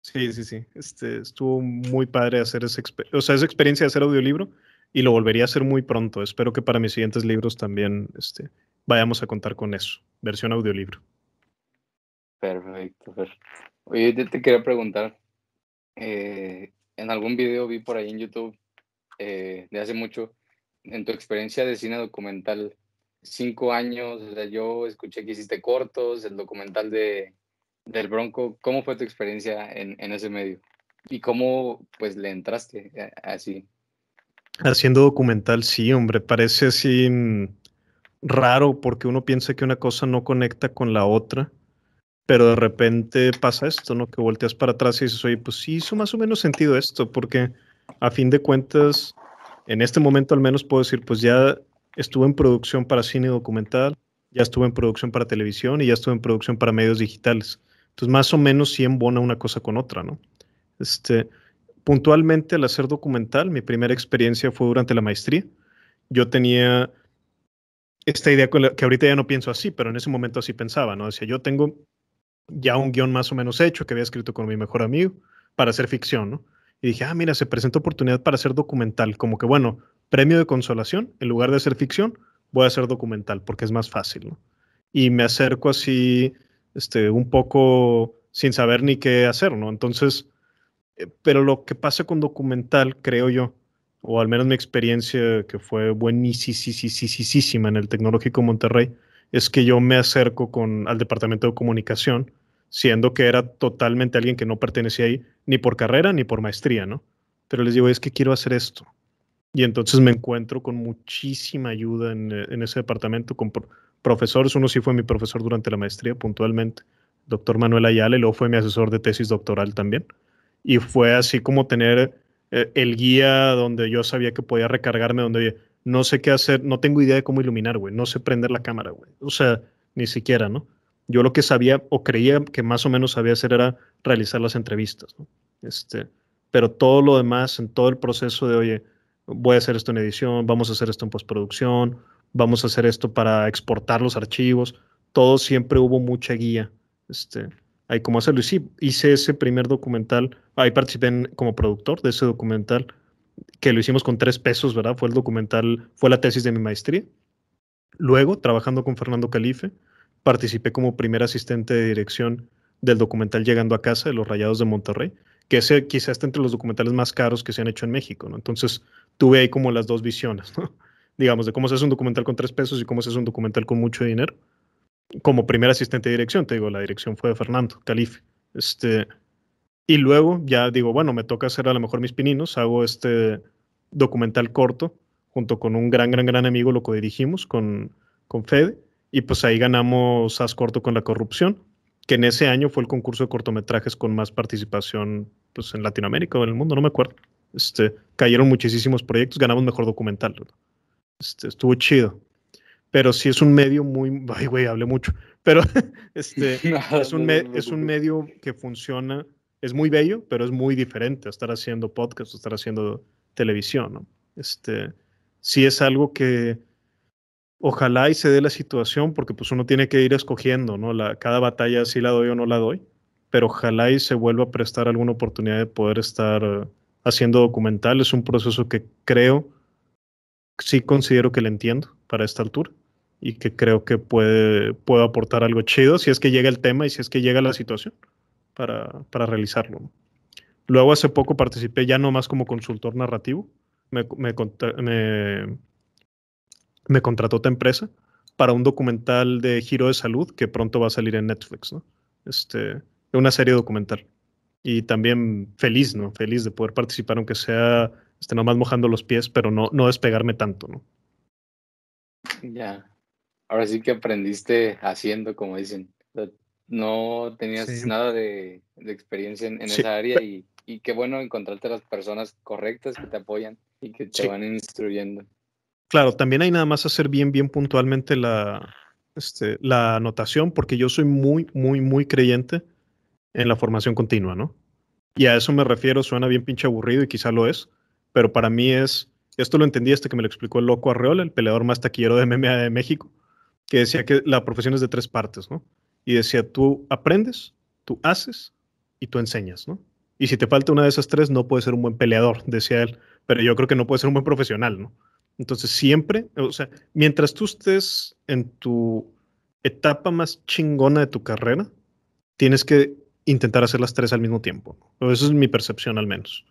sí, sí, sí, este, estuvo muy padre hacer esa, o sea, esa experiencia de hacer audiolibro y lo volvería a hacer muy pronto. Espero que para mis siguientes libros también este, vayamos a contar con eso, versión audiolibro. Perfecto, perfecto. Oye, te, te quería preguntar, eh, en algún video vi por ahí en YouTube eh, de hace mucho, en tu experiencia de cine documental, cinco años, yo escuché que hiciste cortos, el documental de, del Bronco, ¿cómo fue tu experiencia en, en ese medio? ¿Y cómo pues le entraste así? Haciendo documental, sí, hombre, parece así mm, raro porque uno piensa que una cosa no conecta con la otra, pero de repente pasa esto, ¿no? Que volteas para atrás y dices, oye, pues sí hizo más o menos sentido esto, porque a fin de cuentas, en este momento al menos puedo decir, pues ya estuve en producción para cine documental, ya estuve en producción para televisión y ya estuve en producción para medios digitales. Entonces, más o menos sí embona una cosa con otra, ¿no? Este, puntualmente al hacer documental, mi primera experiencia fue durante la maestría. Yo tenía esta idea que ahorita ya no pienso así, pero en ese momento así pensaba, ¿no? Decía, yo tengo ya un guion más o menos hecho que había escrito con mi mejor amigo para hacer ficción, ¿no? Y dije, ah, mira, se presenta oportunidad para hacer documental, como que bueno, premio de consolación, en lugar de hacer ficción, voy a hacer documental porque es más fácil, ¿no? Y me acerco así, este, un poco sin saber ni qué hacer, ¿no? Entonces, eh, pero lo que pasa con documental, creo yo, o al menos mi experiencia que fue buenísima en el Tecnológico Monterrey, es que yo me acerco con, al departamento de comunicación, siendo que era totalmente alguien que no pertenecía ahí, ni por carrera ni por maestría, ¿no? Pero les digo, es que quiero hacer esto. Y entonces me encuentro con muchísima ayuda en, en ese departamento, con profesores. Uno sí fue mi profesor durante la maestría, puntualmente, doctor Manuel Ayala, y luego fue mi asesor de tesis doctoral también. Y fue así como tener eh, el guía donde yo sabía que podía recargarme, donde no sé qué hacer, no tengo idea de cómo iluminar, güey, no sé prender la cámara, güey. O sea, ni siquiera, ¿no? Yo lo que sabía o creía que más o menos sabía hacer era realizar las entrevistas, ¿no? Este, pero todo lo demás, en todo el proceso de, oye, voy a hacer esto en edición, vamos a hacer esto en postproducción, vamos a hacer esto para exportar los archivos, todo siempre hubo mucha guía. Este, ahí cómo hacerlo. Y sí, hice ese primer documental, ahí participé como productor de ese documental, que lo hicimos con tres pesos, ¿verdad? Fue el documental, fue la tesis de mi maestría. Luego, trabajando con Fernando Calife, participé como primer asistente de dirección del documental Llegando a Casa de los Rayados de Monterrey, que ese quizás está entre los documentales más caros que se han hecho en México, ¿no? Entonces, tuve ahí como las dos visiones, ¿no? (laughs) Digamos, de cómo se hace un documental con tres pesos y cómo se hace un documental con mucho dinero como primer asistente de dirección, te digo, la dirección fue de Fernando Calife. Este, y luego ya digo, bueno, me toca hacer a lo mejor mis pininos, hago este documental corto junto con un gran, gran, gran amigo, lo codirigimos con, con Fede, y pues ahí ganamos As Corto con la corrupción, que en ese año fue el concurso de cortometrajes con más participación pues, en Latinoamérica o en el mundo, no me acuerdo. Este, cayeron muchísimos proyectos, ganamos mejor documental. Este, estuvo chido pero sí es un medio muy, ay güey, hablé mucho, pero (laughs) este, (laughs) es, un es un medio que funciona, es muy bello, pero es muy diferente a estar haciendo podcast o estar haciendo televisión, ¿no? Este, sí es algo que ojalá y se dé la situación, porque pues uno tiene que ir escogiendo, ¿no? La, cada batalla si la doy o no la doy, pero ojalá y se vuelva a prestar alguna oportunidad de poder estar haciendo documental. Es un proceso que creo, sí considero que le entiendo para esta altura y que creo que puede, puede aportar algo chido si es que llega el tema y si es que llega la situación para, para realizarlo. Luego hace poco participé ya no más como consultor narrativo, me, me, me, contrató otra empresa para un documental de giro de salud que pronto va a salir en Netflix, ¿no? Este, una serie documental. Y también feliz, ¿no? Feliz de poder participar, aunque sea este, nomás mojando los pies, pero no, no despegarme tanto, ¿no? Ya ahora sí que aprendiste haciendo, como dicen. No tenías nada de, experiencia en, esa área y, qué bueno encontrarte las personas correctas que te apoyan y que te van instruyendo. Claro, también hay nada más hacer bien, bien puntualmente la, este, la anotación, porque yo soy muy, muy, muy creyente en la formación continua, ¿no? Y a eso me refiero, suena bien pinche aburrido y quizá lo es, pero para mí es, esto lo entendí hasta que me lo explicó el loco Arreola, el peleador más taquillero de MMA de México que decía que la profesión es de tres partes, ¿no? Y decía, tú aprendes, tú haces y tú enseñas, ¿no? Y si te falta una de esas tres, no puedes ser un buen peleador, decía él, pero yo creo que no puedes ser un buen profesional, ¿no? Entonces siempre, o sea, mientras tú estés en tu etapa más chingona de tu carrera, tienes que intentar hacer las tres al mismo tiempo. Esa es mi percepción al menos.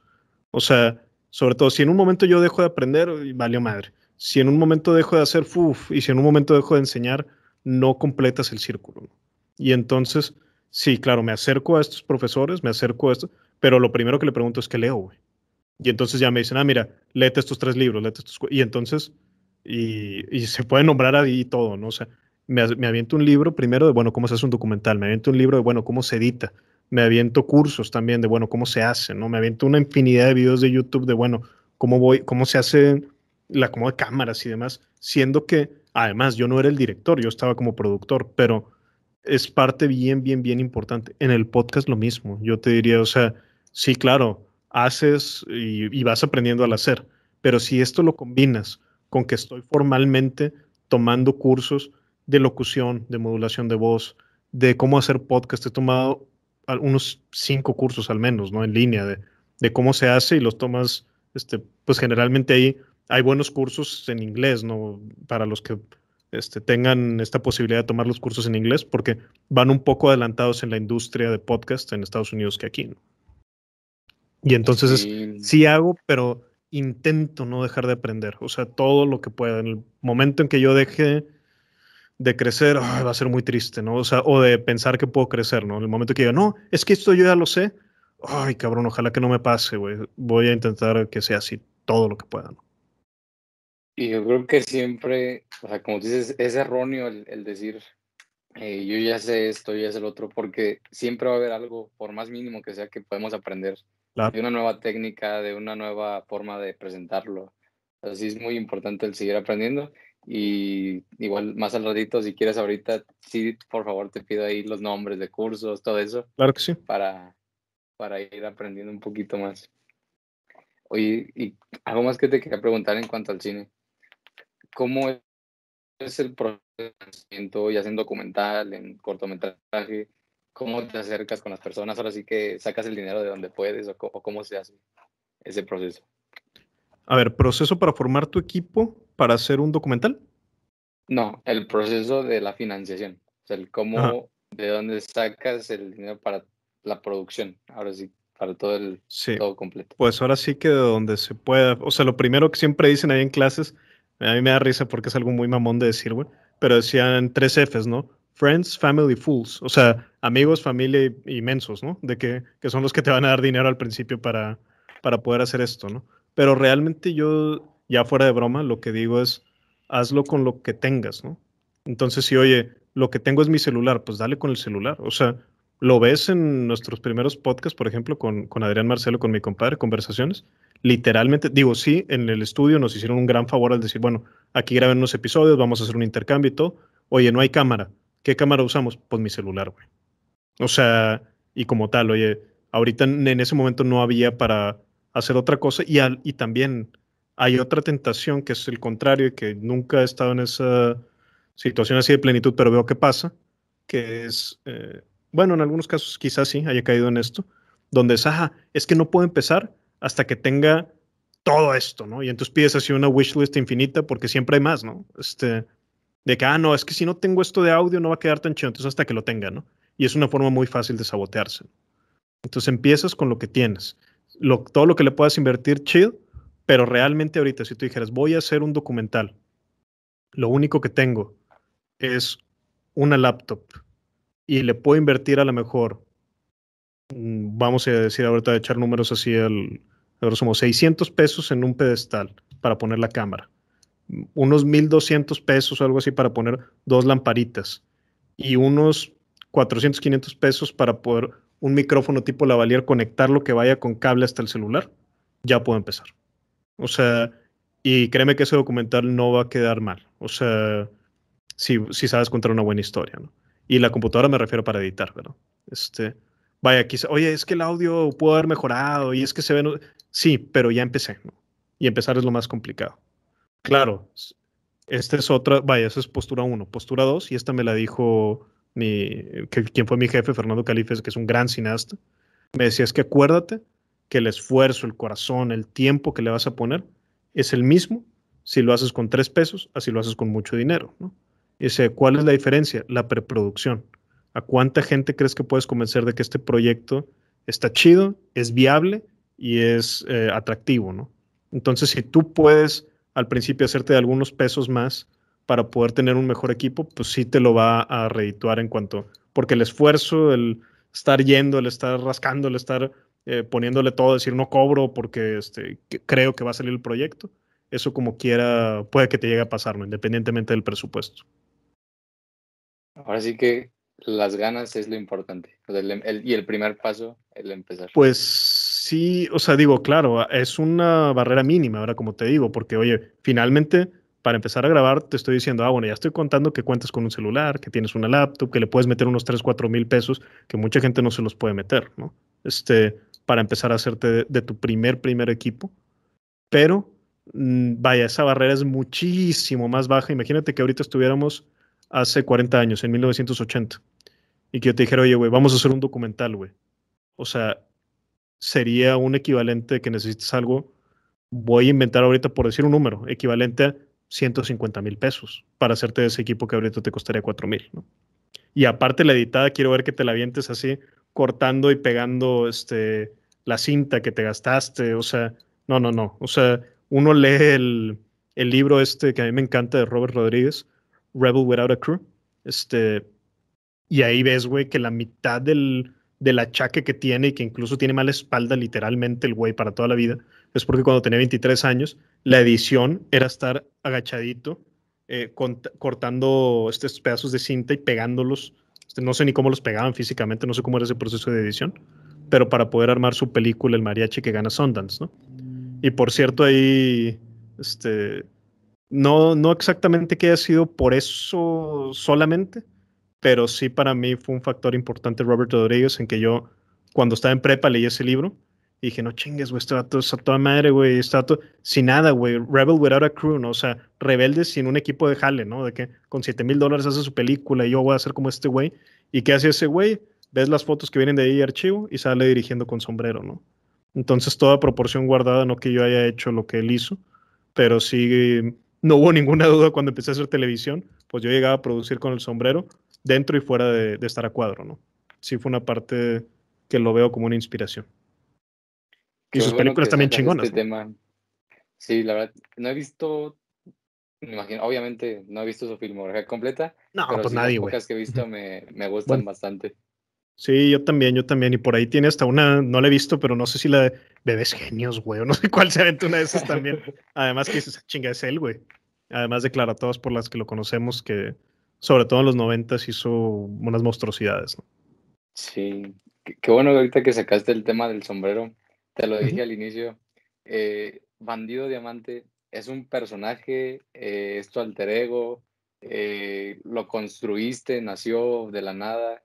O sea, sobre todo, si en un momento yo dejo de aprender, valió madre. Si en un momento dejo de hacer fuf y si en un momento dejo de enseñar, no completas el círculo. Y entonces, sí, claro, me acerco a estos profesores, me acerco a esto, pero lo primero que le pregunto es qué leo, güey. Y entonces ya me dicen, ah, mira, léete estos tres libros, léete estos. Y entonces, y, y se puede nombrar ahí todo, ¿no? O sea, me, me, aviento un libro primero de, bueno, cómo se hace un documental, me aviento un libro de, bueno, cómo se edita, me aviento cursos también de, bueno, cómo se hace, ¿no? Me aviento una infinidad de videos de YouTube de, bueno, cómo voy, cómo se hace la como de cámaras y demás, siendo que, además, yo no era el director, yo estaba como productor, pero es parte bien, bien, bien importante. En el podcast lo mismo, yo te diría, o sea, sí, claro, haces y, vas aprendiendo al hacer, pero si esto lo combinas con que estoy formalmente tomando cursos, de locución, de modulación de voz, de cómo hacer podcast. He tomado unos cinco cursos al menos, ¿no? En línea de, de cómo se hace y los tomas, este, pues generalmente ahí hay buenos cursos en inglés, ¿no? Para los que este, tengan esta posibilidad de tomar los cursos en inglés, porque van un poco adelantados en la industria de podcast en Estados Unidos que aquí, ¿no? Y entonces sí. sí hago, pero intento no dejar de aprender, o sea, todo lo que pueda. En el momento en que yo deje de crecer va a ser muy triste, ¿no? O sea, o de pensar que puedo crecer, ¿no? En el momento que diga, no, es que esto yo ya lo sé, ay, cabrón, ojalá que no me pase, güey. Voy a intentar que sea así todo lo que pueda, ¿no? Y yo creo que siempre, o sea, como dices, es erróneo el, el decir, eh, yo ya sé esto, yo ya sé el otro, porque siempre va a haber algo, por más mínimo que sea, que podemos aprender claro. de una nueva técnica, de una nueva forma de presentarlo. Así es muy importante el seguir aprendiendo y igual más al ratito, si quieres ahorita, sí, por favor, te pido ahí los nombres de cursos, todo eso. Claro que sí. Para, para ir aprendiendo un poquito más. Oye, y algo más que te quería preguntar en cuanto al cine. ¿Cómo es el proceso, ya sea en documental, en cortometraje? ¿Cómo te acercas con las personas? Ahora sí que sacas el dinero de donde puedes o, o cómo se hace ese proceso. A ver, proceso para formar tu equipo para hacer un documental. No, el proceso de la financiación. O sea, el cómo, Ajá. de dónde sacas el dinero para la producción. Ahora sí, para todo el sí. todo completo. Pues ahora sí que de donde se pueda. O sea, lo primero que siempre dicen ahí en clases, a mí me da risa porque es algo muy mamón de decir, güey. Pero decían tres Fs, ¿no? Friends, Family, Fools. O sea, amigos, familia y, mensos, ¿no? De que, que son los que te van a dar dinero al principio para, para poder hacer esto, ¿no? Pero realmente yo, ya fuera de broma, lo que digo es, hazlo con lo que tengas, ¿no? Entonces, si, oye, lo que tengo es mi celular, pues dale con el celular. O sea, lo ves en nuestros primeros podcasts, por ejemplo, con, con Adrián Marcelo, con mi compadre, conversaciones. Literalmente, digo, sí, en el estudio nos hicieron un gran favor al decir, bueno, aquí graben unos episodios, vamos a hacer un intercambio y todo. Oye, no hay cámara. ¿Qué cámara usamos? Pues mi celular, güey. O sea, y como tal, oye, ahorita en ese momento no había para hacer otra cosa y, al, y también hay otra tentación que es el contrario y que nunca he estado en esa situación así de plenitud, pero veo que pasa, que es, eh, bueno, en algunos casos quizás sí haya caído en esto, donde es, ajá, es que no puedo empezar hasta que tenga todo esto, ¿no? Y entonces pides así una wishlist infinita porque siempre hay más, ¿no? Este, de que, ah, no, es que si no tengo esto de audio no va a quedar tan chido, entonces hasta que lo tenga, ¿no? Y es una forma muy fácil de sabotearse. Entonces empiezas con lo que tienes todo lo que le puedas invertir, chill, pero realmente ahorita, si tú dijeras, voy a hacer un documental, lo único que tengo es una laptop y le puedo invertir a lo mejor, mm, vamos a decir ahorita echar números así, al, ahora somos 600 pesos en un pedestal para poner la cámara, unos 1200 pesos o algo así para poner dos lamparitas y unos 400, 500 pesos para poder un micrófono tipo lavalier, conectarlo que vaya con cable hasta el celular, ya puedo empezar. O sea, y créeme que ese documental no va a quedar mal. O sea, si, si sabes contar una buena historia, ¿no? Y la computadora me refiero para editar, ¿verdad? Este, vaya, quizá, oye, es que el audio pudo haber mejorado y es que se ve... Sí, pero ya empecé. Y empezar es lo más complicado. Claro, esta es otra, vaya, esa es postura uno. Postura dos, y esta me la dijo mi, que, quien fue mi jefe, Fernando Califes, que es un gran cineasta, me decía, es que acuérdate que el esfuerzo, el corazón, el tiempo que le vas a poner es el mismo si lo haces con tres pesos, así lo haces con mucho dinero. Y dice, ¿cuál es la diferencia? La preproducción. ¿A cuánta gente crees que puedes convencer de que este proyecto está chido, es viable y es eh, atractivo, ¿no? Entonces, si tú puedes al principio hacerte de algunos pesos más para poder tener un mejor equipo, pues sí te lo va a redituar en cuanto, porque el esfuerzo, el estar yendo, el estar rascando, el estar eh, poniéndole todo, decir no cobro porque este, creo que va a salir el proyecto, eso como quiera puede que te llegue a pasar, ¿no? independientemente del presupuesto. Ahora sí que las ganas es lo importante. y el primer paso, el empezar. Pues sí, o sea, digo, claro, es una barrera mínima, ahora como te digo, porque oye, finalmente, para empezar a grabar, te estoy diciendo, ah, bueno, ya estoy contando que cuentas con un celular, que tienes una laptop, que le puedes meter unos 3, 4 mil pesos, que mucha gente no se los puede meter, ¿no? Este, para empezar a hacerte de, tu primer, primer equipo. Pero, mm, vaya, esa barrera es muchísimo más baja. Imagínate que ahorita estuviéramos hace 40 años, en 1980, y que yo te dijera, oye, güey, vamos a hacer un documental, güey. O sea, sería un equivalente que necesites algo, voy a inventar ahorita por decir un número, equivalente a 150 mil pesos para hacerte ese equipo que ahorita te costaría 4 mil, ¿no? Y aparte la editada, quiero ver que te la avientes así, cortando y pegando este, la cinta que te gastaste, o sea, no, no, no, o sea, uno lee el, el libro este que a mí me encanta de Robert Rodríguez, Rebel Without a Crew. Este, y ahí ves, güey, que la mitad del, del achaque que tiene y que incluso tiene mala espalda literalmente el güey para toda la vida, es porque cuando tenía 23 años, la edición era estar agachadito, eh, cortando estos pedazos de cinta y pegándolos. Este, no sé ni cómo los pegaban físicamente, no sé cómo era ese proceso de edición, pero para poder armar su película El mariachi que gana Sundance, ¿no? Y por cierto, ahí, este, no, no exactamente que haya sido por eso solamente, pero sí para mí fue un factor importante Robert Rodríguez en que yo, cuando estaba en prepa, leí ese libro y dije, no chingues, güey, este vato a toda madre, güey, está todo, sin nada, güey, Rebel without a crew, ¿no? O sea, rebelde sin un equipo de jale, ¿no? De que con 7 mil dólares hace su película y yo voy a hacer como este güey. ¿Y qué hace ese güey? Ves las fotos que vienen de ahí archivo y sale dirigiendo con sombrero, ¿no? Entonces, toda proporción guardada, no que yo haya hecho lo que él hizo, pero sí no hubo ninguna duda cuando empecé a hacer televisión, pues yo llegaba a producir con el sombrero dentro y fuera de, estar a cuadro, ¿no? Sí fue una parte que lo veo como una inspiración. y sus películas también chingonas. Este Sí, la verdad, no he visto, me imagino, obviamente no he visto su filmografía completa. No, pero pues nadie, güey. Las que he visto me, me gustan bastante. Sí, yo también, yo también. Y por ahí tiene hasta una, no la he visto, pero no sé si la de Bebés Genios, güey, o no sé cuál sea una de esas también. (laughs) Además que dices, chinga, es él, güey. Además declara todas por las que lo conocemos, que sobre todo en los noventas hizo unas monstruosidades, ¿no? Sí, qué, bueno ahorita que sacaste el tema del sombrero. Te lo dije al inicio. Eh, Bandido Diamante es un personaje, eh, es tu alter ego, eh, lo construiste, nació de la nada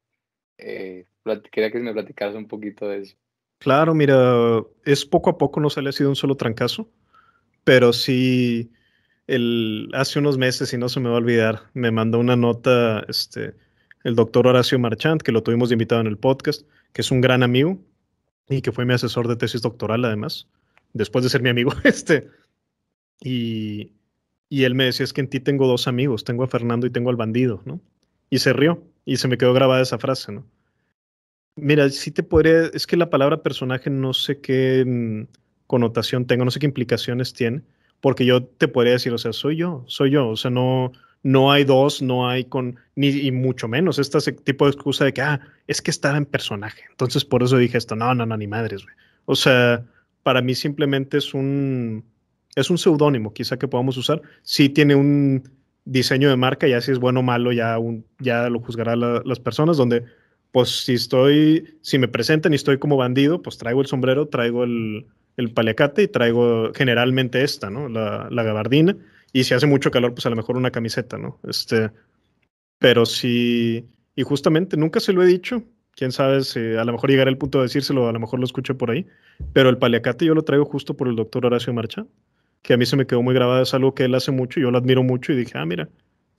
eh, quería que me platicaras un poquito de eso. Claro, mira, es poco a poco, no se le ha sido un solo trancazo, pero sí, hace unos meses, y no se me va a olvidar, me mandó una nota este, el doctor Horacio Marchant, que lo tuvimos invitado en el podcast, que es un gran amigo y que fue mi asesor de tesis doctoral además, después de ser mi amigo, (laughs) este, y, y él me decía, es que en ti tengo dos amigos, tengo a Fernando y tengo al bandido, ¿no? Y se rió. Y se me quedó grabada esa frase, ¿no? Mira, sí te podría, es que la palabra personaje no sé qué mm, connotación tenga, no sé qué implicaciones tiene, porque yo te podría decir, o sea, soy yo, soy yo, o sea, no, no hay dos, no hay con, ni y mucho menos este tipo de excusa de que, ah, es que estaba en personaje, entonces por eso dije esto, no, no, no, ni madres, güey. O sea, para mí simplemente es un, es un seudónimo, quizá que podamos usar, sí tiene un, diseño de marca, ya si es bueno o malo, ya, ya lo juzgarán las personas, donde pues si estoy, si me presentan y estoy como bandido, pues traigo el sombrero, traigo el, el paliacate y traigo generalmente esta, ¿no? La, gabardina. Y si hace mucho calor, pues a lo mejor una camiseta, ¿no? Este, pero si, y justamente nunca se lo he dicho, quién sabe si a lo mejor llegará el punto de decírselo, a lo mejor lo escuché por ahí, pero el paliacate yo lo traigo justo por el doctor Horacio Marcha que a mí se me quedó muy grabado, es algo que él hace mucho, yo lo admiro mucho y dije, ah, mira,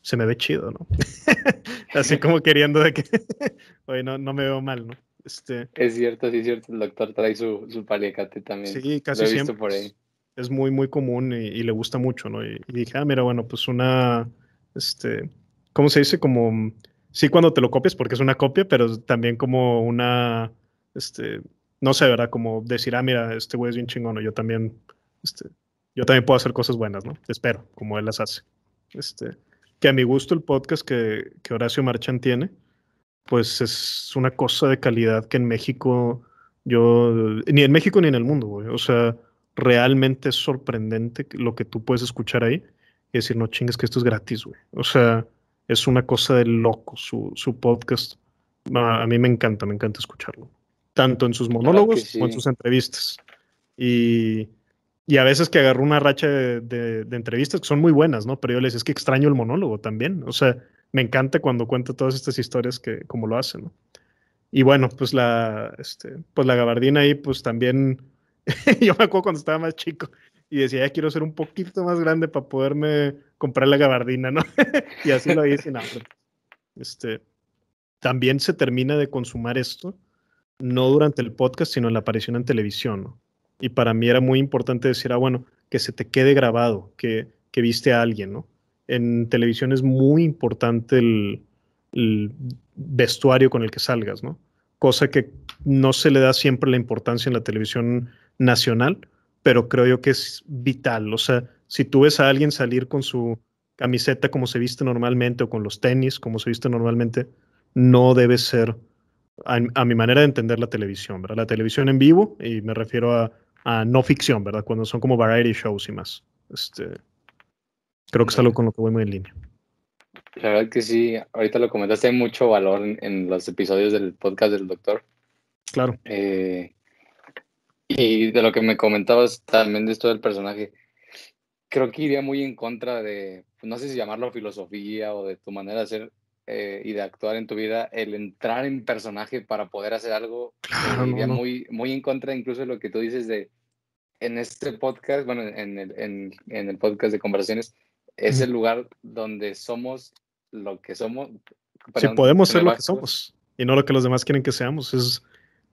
se me ve chido, ¿no? (laughs) (laughs) Así como queriendo de que, (laughs) oye, no, no me veo mal, ¿no? Este, es cierto, sí es cierto, el doctor trae su, su paliacate también. Sí, casi siempre. por ahí. Es muy, muy común y, le gusta mucho, ¿no? Y, dije, ah, mira, bueno, pues una, este, ¿cómo se dice? Como sí cuando te lo copias porque es una copia, pero también como una, este, no sé, ¿verdad? Como decir, ah, mira, este güey es bien chingón, yo también, este, yo también puedo hacer cosas buenas, ¿no? Espero, como él las hace. Este, que a mi gusto el podcast que, que Horacio Marchán tiene, pues es una cosa de calidad que en México, yo, ni en México ni en el mundo, güey. O sea, realmente es sorprendente lo que tú puedes escuchar ahí y decir, no chingues que esto es gratis, güey. O sea, es una cosa de loco su, su podcast. A, mí me encanta, me encanta escucharlo. Tanto en sus monólogos como en sus entrevistas. Y, y, a veces que agarro una racha de, entrevistas que son muy buenas, ¿no? Pero yo les es que extraño el monólogo también. O sea, me encanta cuando cuenta todas estas historias que como lo hacen, ¿no? Y bueno, pues la, este, pues la gabardina ahí, pues también, (laughs) yo me acuerdo cuando estaba más chico y decía, ya quiero ser un poquito más grande para poderme comprar la gabardina, ¿no? (laughs) y así lo hice, no, este, también se termina de consumar esto, no durante el podcast, sino en la aparición en televisión, ¿no? Y para mí era muy importante decir, ah, bueno, que se te quede grabado, que, que viste a alguien, ¿no? en televisión es muy importante el, vestuario con el que salgas, ¿no? Cosa que no se le da siempre la importancia en la televisión nacional, pero creo yo que es vital. O sea, si tú ves a alguien salir con su camiseta como se viste normalmente o con los tenis como se viste normalmente, no debe ser, a, mi manera de entender la televisión, ¿verdad? La televisión en vivo, y me refiero a, a no ficción, ¿verdad? Cuando son como variety shows y más. Este, Creo que es algo con lo que voy muy en línea. La verdad que sí, ahorita lo comentaste, hay mucho valor en, los episodios del podcast del doctor. Claro. Eh, y de lo que me comentabas también de esto del personaje, creo que iría muy en contra de, no sé si llamarlo filosofía o de tu manera de ser eh, y de actuar en tu vida, el entrar en personaje para poder hacer algo, claro, iría Muy, muy en contra incluso de lo que tú dices de, en este podcast, bueno, en el, en, en el podcast de conversaciones, es el lugar donde somos lo que somos. Si podemos ser lo que somos y no lo que los demás quieren que seamos. Es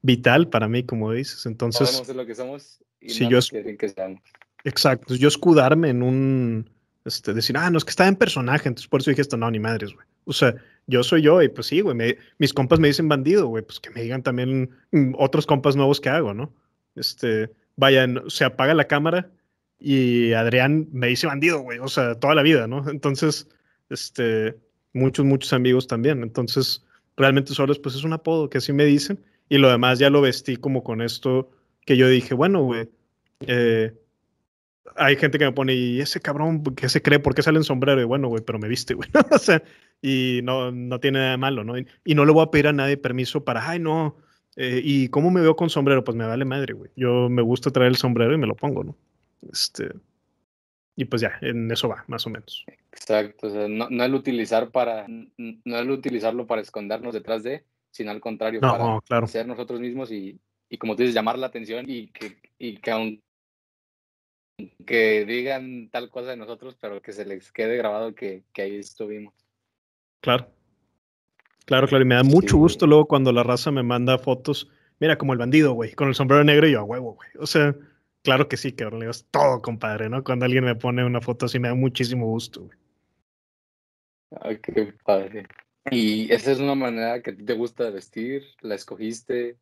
vital para mí, como dices. Entonces, podemos ser lo que somos y si no yo quieren que seamos. Exacto. Yo escudarme en un. Este, decir, ah, no, es que está en personaje. Entonces, por eso dije esto, no, ni madres, güey. O sea, yo soy yo y pues sí, güey. mis compas me dicen bandido, güey. Pues que me digan también mm, otros compas nuevos que hago, ¿no? Este, vaya, se apaga la cámara y Adrián me dice bandido, güey, o sea, toda la vida, ¿no? Entonces, este, muchos, muchos amigos también. Entonces, realmente solo pues es un apodo que así me dicen. Y lo demás ya lo vestí como con esto que yo dije, bueno, güey, eh, hay gente que me pone, y ese cabrón, ¿qué se cree? ¿Por qué sale en sombrero? Y bueno, güey, pero me viste, güey. (laughs) o sea, y no, no tiene nada de malo, ¿no? Y, no le voy a pedir a nadie permiso para, ay, no, eh, ¿y cómo me veo con sombrero? Pues me vale madre, güey. Yo me gusta traer el sombrero y me lo pongo, ¿no? Este, y pues ya, en eso va, más o menos. Exacto, o sea, no, no el utilizar para, no el utilizarlo para escondernos detrás de, sino al contrario, para ser nosotros mismos y, y, como tú dices, llamar la atención y que, y que aunque digan tal cosa de nosotros, pero que se les quede grabado que, que ahí estuvimos. Claro. Claro, claro, y me da mucho gusto luego cuando la raza me manda fotos, mira, como el bandido, güey, con el sombrero negro y yo a huevo, güey. O sea, Claro que sí, que es todo, compadre, ¿no? Cuando alguien me pone una foto así me da muchísimo gusto, güey. Ay, qué padre. ¿Y esa es una manera que te gusta vestir? ¿La escogiste?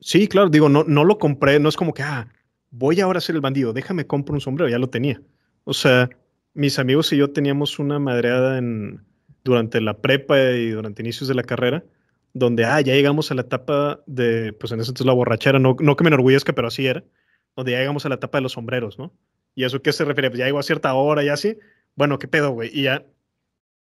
Sí, claro, digo, no, no lo compré, no es como que, ah, voy ahora a ser el bandido, déjame comprar un sombrero, ya lo tenía. O sea, mis amigos y yo teníamos una madreada en, durante la prepa y durante inicios de la carrera, donde, ah, ya llegamos a la etapa de, pues en ese entonces la borrachera, no, no que me enorgullezca, pero así era, donde ya llegamos a la etapa de los sombreros, ¿no? ¿Y eso qué se refiere? Pues ya llegó a cierta hora y así. Bueno, ¿qué pedo, güey? Y ya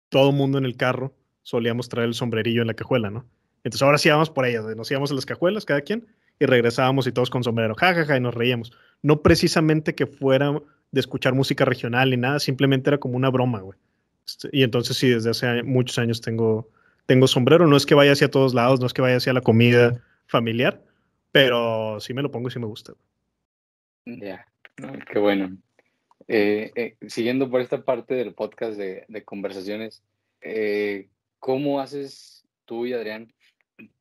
todo mundo en el carro solíamos traer el sombrerillo en la cajuela, ¿no? Entonces ahora sí íbamos por ellas, nos íbamos a las cajuelas, cada quien, y regresábamos y todos con sombrero, jajaja, ja, ja, y nos reíamos. No precisamente que fuera de escuchar música regional ni nada, simplemente era como una broma, güey. Este, y entonces sí, desde hace muchos años tengo, tengo sombrero. No es que vaya hacia todos lados, no es que vaya hacia la comida familiar, pero sí me lo pongo y sí me gusta. Ya, qué bueno. Eh, eh, siguiendo por esta parte del podcast de, conversaciones, eh, ¿cómo haces tú y Adrián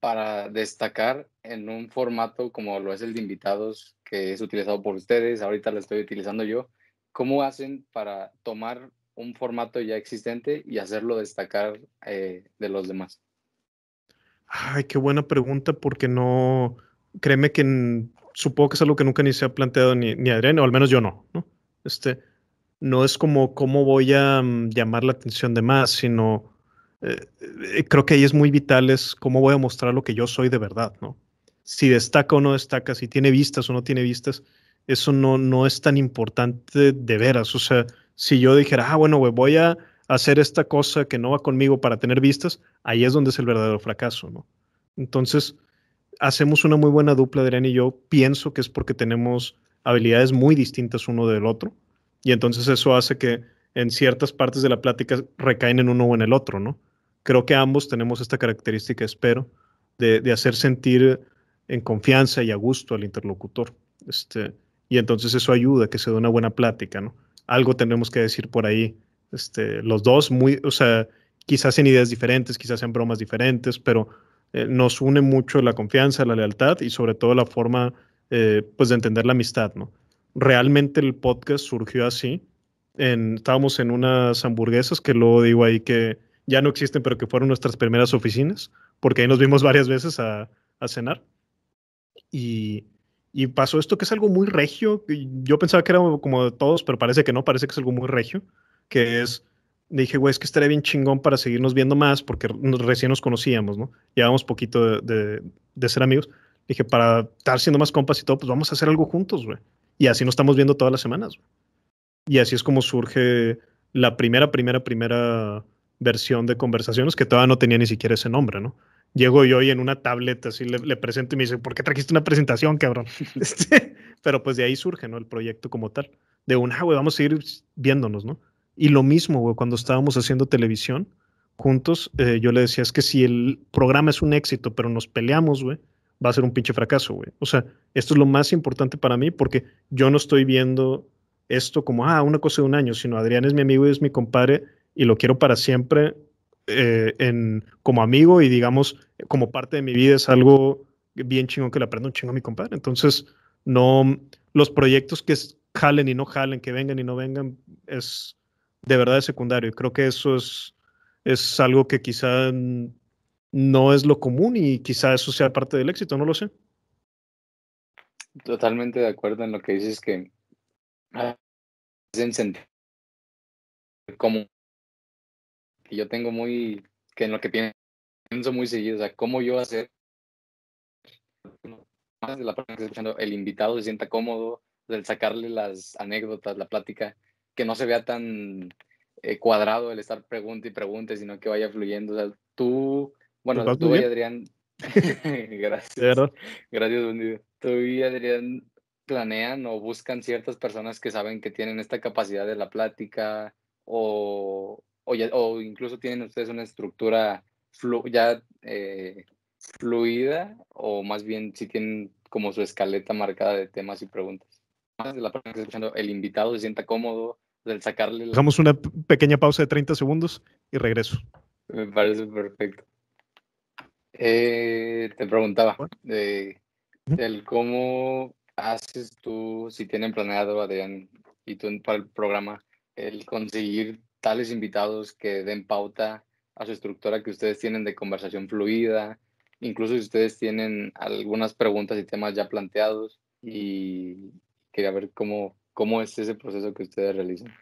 para destacar en un formato como lo es el de invitados, que es utilizado por ustedes, ahorita lo estoy utilizando yo? ¿Cómo hacen para tomar un formato ya existente y hacerlo destacar eh, de los demás? Ay, qué buena pregunta, porque no, créeme que supongo que es algo que nunca ni se ha planteado ni, ni Adrián, o al menos yo no, ¿no? Este, no es como cómo voy a mm, llamar la atención de más, sino eh, eh, creo que ahí es muy vital es cómo voy a mostrar lo que yo soy de verdad, ¿no? Si destaca o no destaca, si tiene vistas o no tiene vistas, eso no, no es tan importante de veras. O sea, si yo dijera, ah, bueno, voy a hacer esta cosa que no va conmigo para tener vistas, ahí es donde es el verdadero fracaso, ¿no? Entonces, hacemos una muy buena dupla, Adrián y yo. Pienso que es porque tenemos habilidades muy distintas uno del otro. Y entonces eso hace que en ciertas partes de la plática recaen en uno o en el otro, ¿no? Creo que ambos tenemos esta característica, espero, de, de hacer sentir en confianza y a gusto al interlocutor. Este, y entonces eso ayuda que se dé una buena plática, ¿no? Algo tenemos que decir por ahí, este, los dos, muy, o sea, quizás en ideas diferentes, quizás en bromas diferentes, pero eh, nos une mucho la confianza, la lealtad y sobre todo la forma, eh, pues, de entender la amistad, ¿no? Realmente el podcast surgió así. En, estábamos en unas hamburguesas que luego digo ahí que ya no existen, pero que fueron nuestras primeras oficinas, porque ahí nos vimos varias veces a, cenar. Y, pasó esto que es algo muy regio. Yo pensaba que era como de todos, pero parece que no, parece que es algo muy regio. Que es, dije, güey, es que estaría bien chingón para seguirnos viendo más, porque recién nos conocíamos, ¿no? Llevábamos poquito de, ser amigos. Dije, para estar siendo más compas y todo, pues vamos a hacer algo juntos, güey. Y así nos estamos viendo todas las semanas. Y así es como surge la primera, primera, primera versión de conversaciones que todavía no tenía ni siquiera ese nombre, ¿no? llego yo y en una tablet así le, presento y me dice, ¿por qué trajiste una presentación, cabrón? (laughs) Este, pero pues de ahí surge, ¿no? El proyecto como tal. De una, ah, güey, vamos a ir viéndonos, ¿no? Y lo mismo, güey, cuando estábamos haciendo televisión juntos, eh, yo le decía, es que si el programa es un éxito, pero nos peleamos, güey, va a ser un pinche fracaso, güey. O sea, esto es lo más importante para mí porque yo no estoy viendo esto como, ah, una cosa de un año, sino Adrián es mi amigo y es mi compadre y lo quiero para siempre eh, en, como amigo y digamos, como parte de mi vida es algo bien chingón que le aprendo un chingo a mi compadre. Entonces, no, los proyectos que jalen y no jalen, que vengan y no vengan, es de verdad es secundario. Creo que eso es, es algo que quizá no es lo común y quizá eso sea parte del éxito, no lo sé. Totalmente de acuerdo en lo que dices que ah, como que yo tengo muy, que en lo que pienso muy seguido, o sea, cómo yo hacer más de la persona que escuchando, el invitado se sienta cómodo, el sacarle las anécdotas, la plática, que no se vea tan eh, cuadrado el estar pregunta y pregunte, sino que vaya fluyendo. O sea, tú, bueno, tú y Adrián, (laughs) gracias. Gracias, Tú y Adrián planean o buscan ciertas personas que saben que tienen esta capacidad de la plática o, o, incluso tienen ustedes una estructura ya eh, fluida o más bien si tienen como su escaleta marcada de temas y preguntas. La persona que está escuchando, el invitado se sienta cómodo, del sacarle... Dejamos una pequeña pausa de 30 segundos y regreso. Me parece perfecto. Eh, te preguntaba de, del cómo haces tú, si tienen planeado, Adrián, y tú para el programa, el conseguir tales invitados que den pauta a su estructura que ustedes tienen de conversación fluida, incluso si ustedes tienen algunas preguntas y temas ya planteados y quería ver cómo, cómo es ese proceso que ustedes realizan.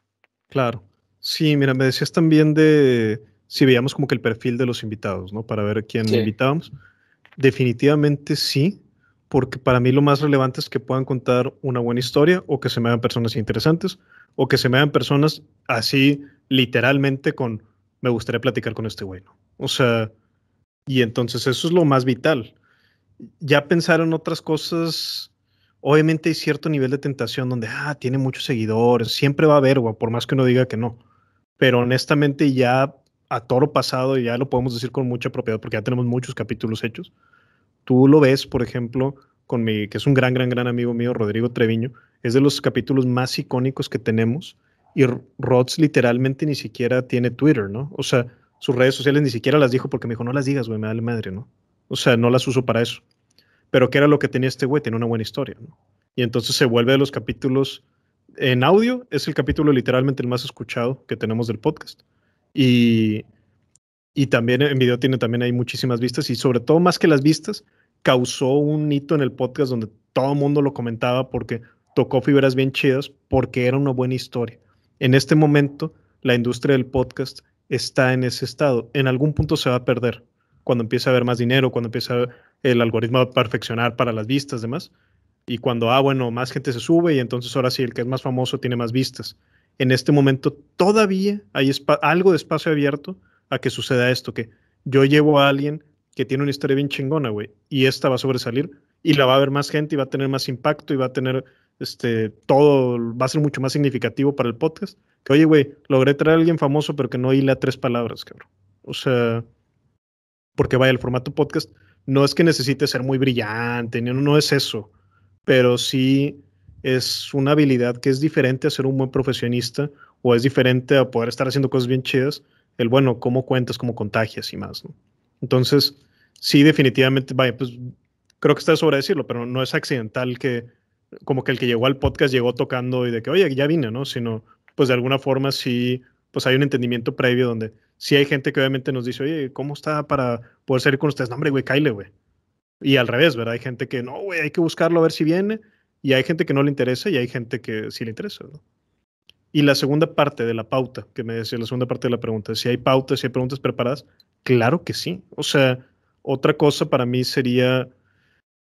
Claro. Sí, mira, me decías también de si veíamos como que el perfil de los invitados, ¿no? Para ver quién invitábamos. Definitivamente sí, porque para mí lo más relevante es que puedan contar una buena historia o que se me hagan personas interesantes o que se me hagan personas así literalmente con, me gustaría platicar con este güey, O sea, y entonces eso es lo más vital. Ya pensar en otras cosas, obviamente hay cierto nivel de tentación donde, ah, tiene muchos seguidores, siempre va a haber, güey, por más que uno diga que no. Pero honestamente ya a toro pasado, ya lo podemos decir con mucha propiedad porque ya tenemos muchos capítulos hechos. Tú lo ves, por ejemplo, con mi, que es un gran, gran, gran amigo mío, Rodrigo Treviño, es de los capítulos más icónicos que tenemos y Rods literalmente ni siquiera tiene Twitter, ¿no? O sea, sus redes sociales ni siquiera las dijo porque me dijo, no las digas, güey, me da la madre, ¿no? O sea, no las uso para eso. Pero ¿qué era lo que tenía este güey? Tenía una buena historia, ¿no? Y entonces se vuelve de los capítulos en audio es el capítulo literalmente el más escuchado que tenemos del podcast. Y, y también en video tiene también hay muchísimas vistas y sobre todo más que las vistas, causó un hito en el podcast donde todo el mundo lo comentaba porque tocó fibras bien chidas, porque era una buena historia. En este momento, la industria del podcast está en ese estado. En algún punto se va a perder. Cuando empiece a haber más dinero, cuando empiece el algoritmo a perfeccionar para las vistas, demás. Y cuando, ah, bueno, más gente se sube y entonces ahora sí, el que es más famoso tiene más vistas. En este momento todavía hay algo de espacio abierto a que suceda esto, que yo llevo a alguien que tiene una historia bien chingona, güey, y esta va a sobresalir y la va a ver más gente y va a tener más impacto y va a tener este, todo, va a ser mucho más significativo para el podcast. Que, oye, güey, logré traer a alguien famoso, pero que no hila tres palabras, cabrón. O sea, porque vaya, el formato podcast no es que necesite ser muy brillante, no, no es eso, pero sí es una habilidad que es diferente a ser un buen profesionista o es diferente a poder estar haciendo cosas bien chidas. El bueno, cómo cuentas, cómo contagias y más, ¿no? Entonces, sí, definitivamente, vaya, pues creo que está sobre decirlo, pero no es accidental que como que el que llegó al podcast llegó tocando y de que, oye, ya vine, ¿no? Sino, pues de alguna forma sí, pues hay un entendimiento previo donde sí hay gente que obviamente nos dice, oye, ¿cómo está para poder salir con ustedes? No, hombre, güey, Kyle, güey. Y al revés, ¿verdad? Hay gente que, no, güey, hay que buscarlo a ver si viene. Y hay gente que no le interesa y hay gente que sí le interesa, ¿no? Y la segunda parte de la pauta, que me decía, la segunda parte de la pregunta, si hay pautas, si hay preguntas preparadas, claro que sí. O sea, otra cosa para mí sería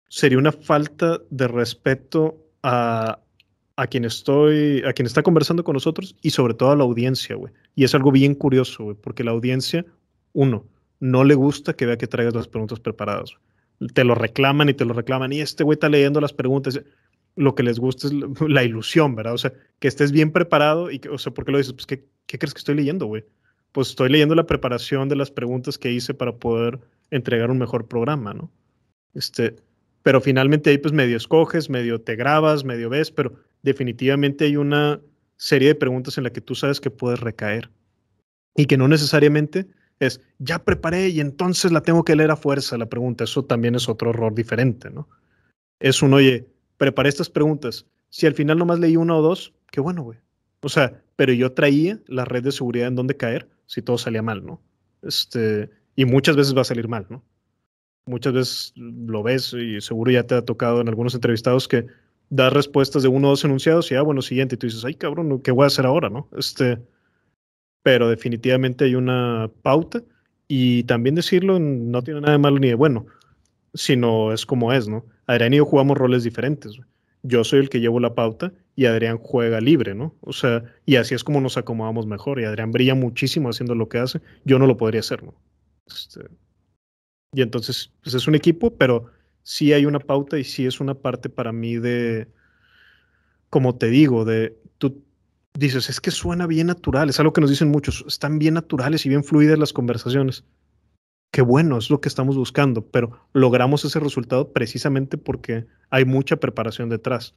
sería una falta de respeto a, a quien estoy, a quien está conversando con nosotros y sobre todo a la audiencia, güey. Y es algo bien curioso, güey, porque la audiencia, uno, no le gusta que vea que traigas las preguntas preparadas. Te lo reclaman y te lo reclaman y este güey está leyendo las preguntas. Lo que les gusta es la ilusión, ¿verdad? O sea, que estés bien preparado y que, o sea, ¿por qué lo dices? Pues, ¿qué, qué crees que estoy leyendo, güey? Pues estoy leyendo la preparación de las preguntas que hice para poder entregar un mejor programa, ¿no? Este, pero finalmente ahí pues medio escoges, medio te grabas, medio ves, pero definitivamente hay una serie de preguntas en la que tú sabes que puedes recaer y que no necesariamente es, ya preparé y entonces la tengo que leer a fuerza la pregunta. Eso también es otro error diferente, ¿no? Es un, oye, preparé estas preguntas. Si al final nomás leí una o dos, qué bueno, güey. O sea, pero yo traía la red de seguridad en donde caer si todo salía mal, ¿no? Este, y muchas veces va a salir mal, ¿no? muchas veces lo ves y seguro ya te ha tocado en algunos entrevistados que das respuestas de uno o dos enunciados y, ah, bueno, siguiente, y tú dices, ay, cabrón, ¿qué voy a hacer ahora, no? Este, pero definitivamente hay una pauta y también decirlo no tiene nada de malo ni de bueno, sino es como es, ¿no? Adrián y yo jugamos roles diferentes. Yo soy el que llevo la pauta y Adrián juega libre, ¿no? O sea, y así es como nos acomodamos mejor. Y Adrián brilla muchísimo haciendo lo que hace. Yo no lo podría hacer, ¿no? Este, y entonces, pues es un equipo, pero sí hay una pauta y sí es una parte para mí de, como te digo, de tú dices, es que suena bien natural, es algo que nos dicen muchos, están bien naturales y bien fluidas las conversaciones. Qué bueno, es lo que estamos buscando, pero logramos ese resultado precisamente porque hay mucha preparación detrás.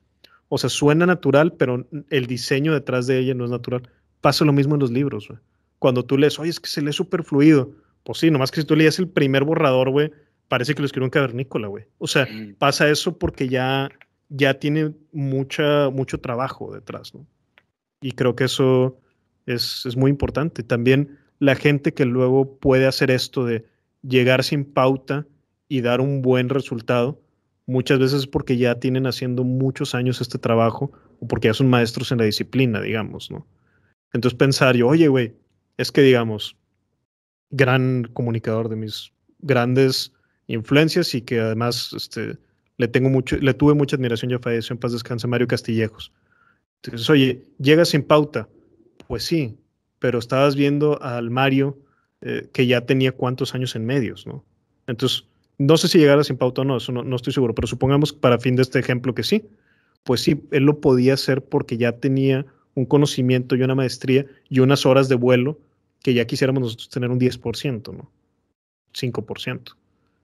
O sea, suena natural, pero el diseño detrás de ella no es natural. Pasa lo mismo en los libros. Cuando tú lees, oye, es que se lee súper fluido pues sí, nomás que si tú leías el primer borrador, güey, parece que lo escribió un cavernícola, güey. O sea, mm. pasa eso porque ya, ya tiene mucha, mucho trabajo detrás, ¿no? Y creo que eso es, es muy importante. También la gente que luego puede hacer esto de llegar sin pauta y dar un buen resultado, muchas veces es porque ya tienen haciendo muchos años este trabajo o porque ya son maestros en la disciplina, digamos, ¿no? Entonces pensar yo, oye, güey, es que digamos, gran comunicador de mis grandes influencias y que además este, le tengo mucho, le tuve mucha admiración, ya falleció en paz descanse Mario Castillejos. Entonces, oye, llegas sin pauta, pues sí, pero estabas viendo al Mario eh, que ya tenía cuántos años en medios, ¿no? Entonces, no sé si llegara sin pauta o no, eso no, no estoy seguro, pero supongamos para fin de este ejemplo que sí, pues sí, él lo podía hacer porque ya tenía un conocimiento y una maestría y unas horas de vuelo que ya quisiéramos nosotros tener un 10%, ¿no? 5%.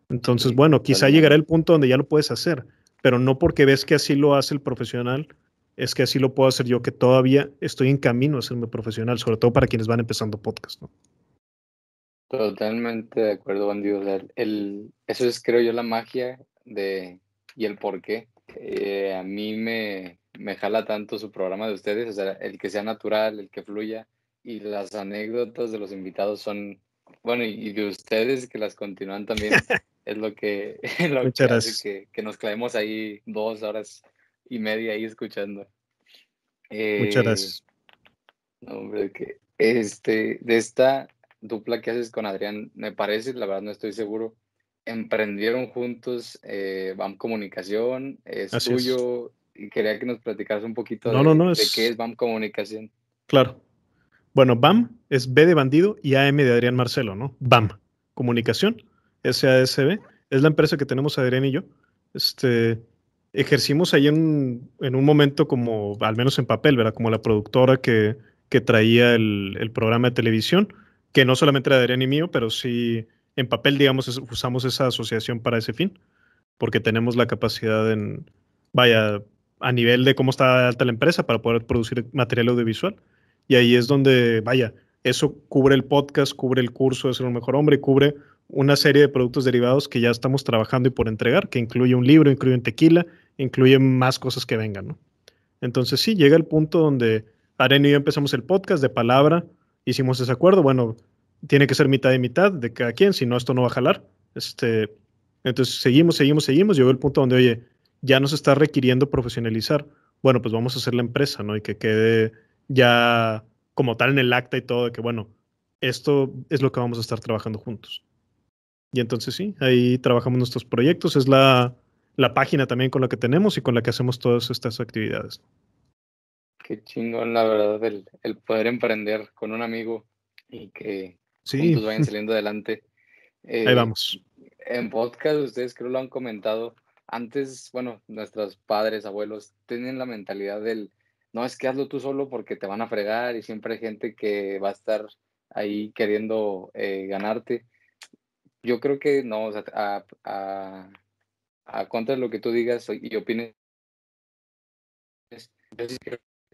Entonces, bueno, quizá llegará el punto donde ya lo puedes hacer, pero no porque ves que así lo hace el profesional, es que así lo puedo hacer yo, que todavía estoy en camino a serme profesional, sobre todo para quienes van empezando podcast, ¿no? Totalmente de acuerdo, Bandido. el, eso es, creo yo, la magia de, y el por qué eh, a mí me, me jala tanto su programa de ustedes, o sea, el que sea natural, el que fluya, y las anécdotas de los invitados son, bueno, y, de ustedes que las continúan también, (laughs) es lo que, (laughs) lo que hace que, que, nos clavemos ahí dos horas y media ahí escuchando. Muchas eh, gracias. hombre, que este, de esta dupla que haces con Adrián, me parece, la verdad no estoy seguro, emprendieron juntos eh, BAM Comunicación, es tuyo, y quería que nos platicaras un poquito de, qué es BAM Comunicación. Claro. Bueno, BAM es B de bandido y AM de Adrián Marcelo, ¿no? BAM, Comunicación, SASB, es la empresa que tenemos Adrián y yo. Este, ejercimos ahí en, en, un momento como, al menos en papel, ¿verdad? Como la productora que, que traía el, el, programa de televisión, que no solamente era de Adrián y mío, pero sí en papel, digamos, usamos esa asociación para ese fin, porque tenemos la capacidad en, vaya, a nivel de cómo está alta la empresa para poder producir material audiovisual. Y ahí es donde, vaya, eso cubre el podcast, cubre el curso de ser un mejor hombre, cubre una serie de productos derivados que ya estamos trabajando y por entregar, que incluye un libro, incluye un tequila, incluye más cosas que vengan, ¿no? Entonces sí, llega el punto donde Aren y yo empezamos el podcast de palabra, hicimos ese acuerdo, bueno, tiene que ser mitad y mitad de cada quien, si no esto no va a jalar. Este, entonces seguimos, seguimos, seguimos, llegó el punto donde, oye, ya nos está requiriendo profesionalizar. Bueno, pues vamos a hacer la empresa, ¿no? Y que quede ya como tal en el acta y todo, de que, bueno, esto es lo que vamos a estar trabajando juntos. Y entonces sí, ahí trabajamos nuestros proyectos, es la, la página también con la que tenemos y con la que hacemos todas estas actividades. Qué chingón, la verdad, el, el poder emprender con un amigo y que juntos vayan (laughs) saliendo adelante. ahí eh, vamos. En podcast, ustedes creo lo han comentado. Antes, bueno, nuestros padres, abuelos, tienen la mentalidad del, no es que hazlo tú solo porque te van a fregar y siempre hay gente que va a estar ahí queriendo eh, ganarte. Yo creo que no, o sea, a, a, a contra de lo que tú digas y opines,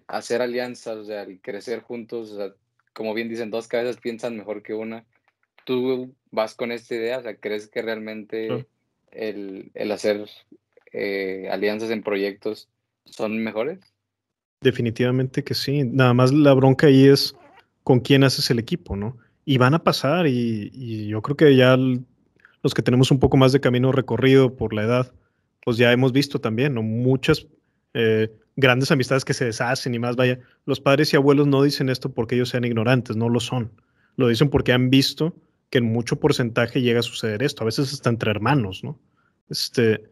hacer alianzas, o sea, crecer juntos, o sea, como bien dicen, dos cabezas piensan mejor que una. ¿Tú vas con esta idea? O sea, ¿crees que realmente el, el, hacer eh, alianzas en proyectos son mejores? Definitivamente que sí. Nada más la bronca ahí es con quién haces el equipo, ¿no? Y van a pasar y, y yo creo que ya los que tenemos un poco más de camino recorrido por la edad, pues ya hemos visto también, ¿no? Muchas eh, grandes amistades que se deshacen y más, vaya, los padres y abuelos no dicen esto porque ellos sean ignorantes, no lo son. Lo dicen porque han visto que en mucho porcentaje llega a suceder esto, a veces hasta entre hermanos, ¿no? Este,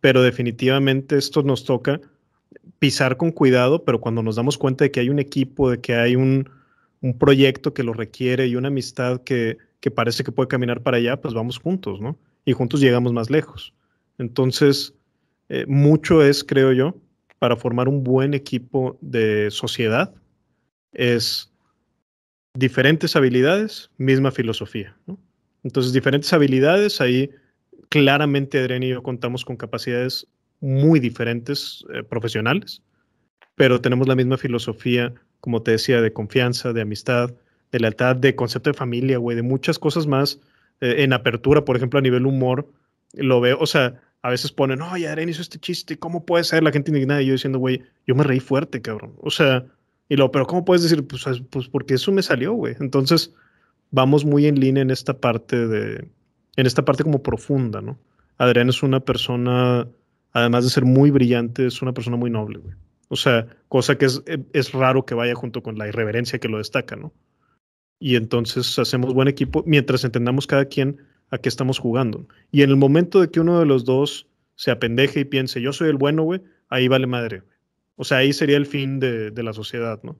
pero definitivamente esto nos toca pisar con cuidado, pero cuando nos damos cuenta de que hay un equipo, de que hay un, un proyecto que lo requiere y una amistad que, que parece que puede caminar para allá, pues vamos juntos, ¿no? Y juntos llegamos más lejos. Entonces, eh, mucho es, creo yo, para formar un buen equipo de sociedad es diferentes habilidades, misma filosofía. Entonces, diferentes habilidades, ahí claramente Adrián y yo contamos con capacidades muy diferentes eh, profesionales, pero tenemos la misma filosofía, como te decía, de confianza, de amistad, de lealtad, de concepto de familia, güey, de muchas cosas más. Eh, en apertura, por ejemplo, a nivel humor, lo veo, o sea, a veces ponen, no, ya Aren hizo este chiste, ¿cómo puede ser la gente indignada? Y yo diciendo, güey, yo me reí fuerte, cabrón. O sea, y lo, pero ¿cómo puedes decir? Pues, pues porque eso me salió, güey. Entonces, vamos muy en línea en esta parte de, en esta parte como profunda, ¿no? Adrián es una persona, además de ser muy brillante, es una persona muy noble, güey. O sea, cosa que es, es raro que vaya junto con la irreverencia que lo destaca, ¿no? Y entonces hacemos buen equipo mientras entendamos cada quien a qué estamos jugando. Y en el momento de que uno de los dos se apendeje y piense, yo soy el bueno, güey, ahí vale madre. O sea, ahí sería el fin de, la sociedad, ¿no?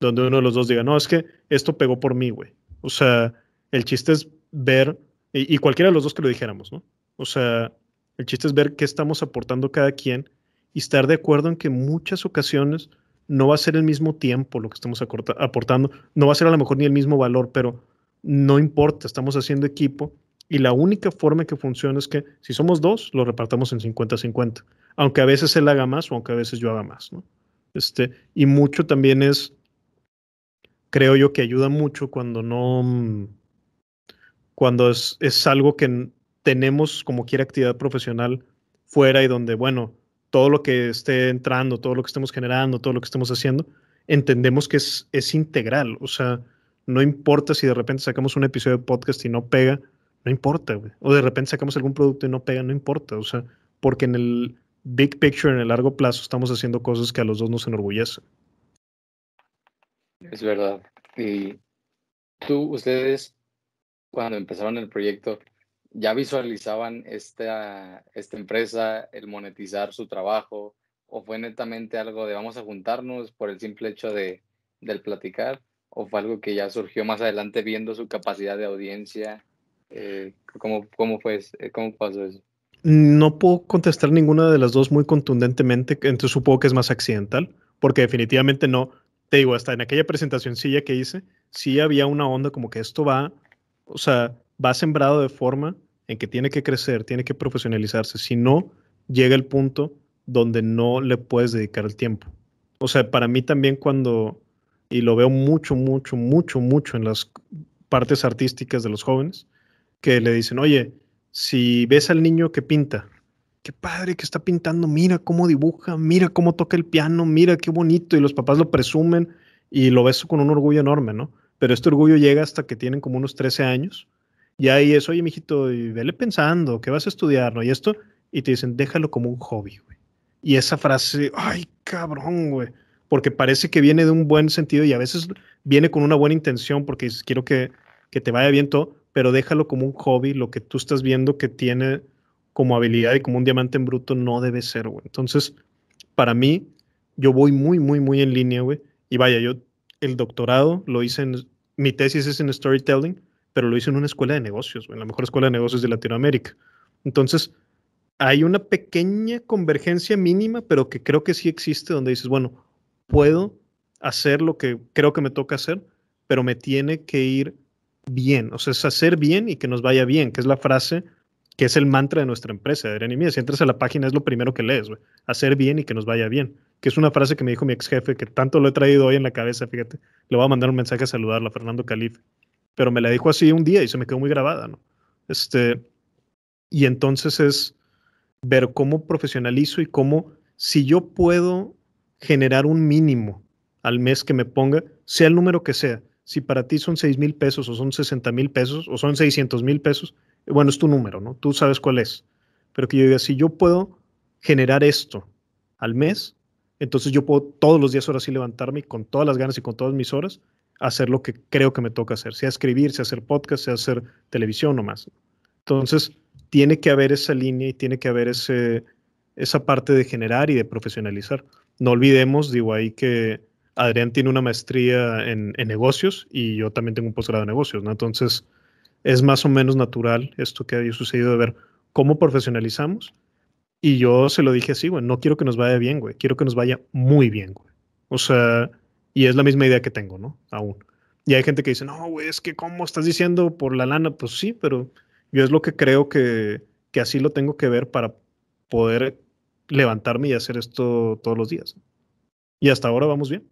Donde uno de los dos diga, no, es que esto pegó por mí, güey. O sea, el chiste es ver, y, cualquiera de los dos que lo dijéramos, ¿no? O sea, el chiste es ver qué estamos aportando cada quien y estar de acuerdo en que muchas ocasiones no va a ser el mismo tiempo lo que estamos aportando, no va a ser a lo mejor ni el mismo valor, pero no importa, estamos haciendo equipo y la única forma que funciona es que si somos dos, lo repartamos en 50-50. Aunque a veces él haga más o aunque a veces yo haga más. ¿no? Este, y mucho también es, creo yo que ayuda mucho cuando no, cuando es, es algo que tenemos como quiera actividad profesional fuera y donde, bueno, todo lo que esté entrando, todo lo que estemos generando, todo lo que estemos haciendo, entendemos que es, es integral. O sea, no importa si de repente sacamos un episodio de podcast y no pega, no importa, güey. O de repente sacamos algún producto y no pega, no importa. O sea, porque en el big picture, en el largo plazo, estamos haciendo cosas que a los dos nos enorgullecen. Es verdad. Y tú, ustedes, cuando empezaron el proyecto, ¿ya visualizaban esta, esta empresa, el monetizar su trabajo? ¿O fue netamente algo de vamos a juntarnos por el simple hecho de, del platicar? ¿O fue algo que ya surgió más adelante viendo su capacidad de audiencia? Eh, ¿cómo, cómo, fue, ¿Cómo pasó eso? No puedo contestar ninguna de las dos muy contundentemente, entonces supongo que es más accidental, porque definitivamente no, te digo, hasta en aquella presentación que hice, sí había una onda como que esto va, o sea, va sembrado de forma en que tiene que crecer, tiene que profesionalizarse, si no, llega el punto donde no le puedes dedicar el tiempo. O sea, para mí también cuando, y lo veo mucho, mucho, mucho, mucho en las partes artísticas de los jóvenes, que le dicen, oye, si ves al niño que pinta, qué padre que está pintando, mira cómo dibuja, mira cómo toca el piano, mira qué bonito, y los papás lo presumen y lo ves con un orgullo enorme, ¿no? Pero este orgullo llega hasta que tienen como unos 13 años, y ahí es, oye, mijito, y vele pensando, ¿qué vas a estudiar, no? Y esto, y te dicen, déjalo como un hobby, güey. Y esa frase, ay, cabrón, güey, porque parece que viene de un buen sentido y a veces viene con una buena intención porque dices, quiero que, que te vaya bien todo, pero déjalo como un hobby, lo que tú estás viendo que tiene como habilidad y como un diamante en bruto no debe ser, güey. Entonces, para mí, yo voy muy, muy, muy en línea, güey. Y vaya, yo el doctorado lo hice en, mi tesis es en storytelling, pero lo hice en una escuela de negocios, en la mejor escuela de negocios de Latinoamérica. Entonces, hay una pequeña convergencia mínima, pero que creo que sí existe, donde dices, bueno, puedo hacer lo que creo que me toca hacer, pero me tiene que ir bien. O sea, es hacer bien y que nos vaya bien, que es la frase que es el mantra de nuestra empresa, de Mía. Si entras a la página es lo primero que lees. Hacer bien y que nos vaya bien. Que es una frase que me dijo mi ex jefe, que tanto lo he traído hoy en la cabeza, fíjate. Le voy a mandar un mensaje a saludarla, Fernando Calife. Pero me la dijo así un día y se me quedó muy grabada, ¿no? Este, y entonces es ver cómo profesionalizo y cómo, si yo puedo generar un mínimo al mes que me ponga, sea el número que sea. Si para ti son 6 mil pesos o son 60 mil pesos o son 600 mil pesos, bueno, es tu número, ¿no? Tú sabes cuál es. Pero que yo diga, si yo puedo generar esto al mes, entonces yo puedo todos los días ahora sí levantarme con todas las ganas y con todas mis horas hacer lo que creo que me toca hacer, sea escribir, sea hacer podcast, sea hacer televisión o más. Entonces, tiene que haber esa línea y tiene que haber ese, esa parte de generar y de profesionalizar. No olvidemos, digo ahí que Adrián tiene una maestría en, negocios y yo también tengo un posgrado en negocios, ¿no? Entonces, es más o menos natural esto que ha sucedido de ver cómo profesionalizamos. Y yo se lo dije así, güey, no quiero que nos vaya bien, güey, quiero que nos vaya muy bien, güey. O sea, y es la misma idea que tengo, ¿no? Aún. Y hay gente que dice, no, güey, es que ¿cómo estás diciendo por la lana? Pues sí, pero yo es lo que creo que, que así lo tengo que ver para poder levantarme y hacer esto todos los días. Y hasta ahora vamos bien.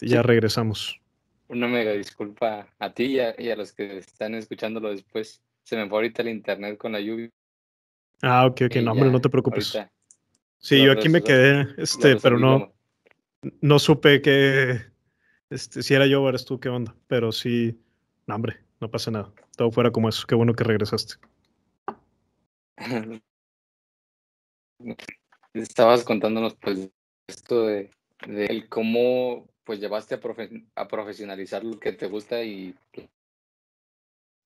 Ya regresamos una mega disculpa a ti y a, los que están escuchándolo después. Se me fue ahorita el internet con la lluvia. Ah, ok, ok, no, hombre, no te preocupes. sí, yo aquí me quedé, este, pero no, no supe que, este, si era yo o eres tú, qué onda. Pero sí, no, hombre, no pasa nada. Todo fuera como eso. Qué bueno que regresaste. (laughs) Estabas contándonos, pues, esto de, de cómo pues llevaste a, profesionalizar lo que te gusta y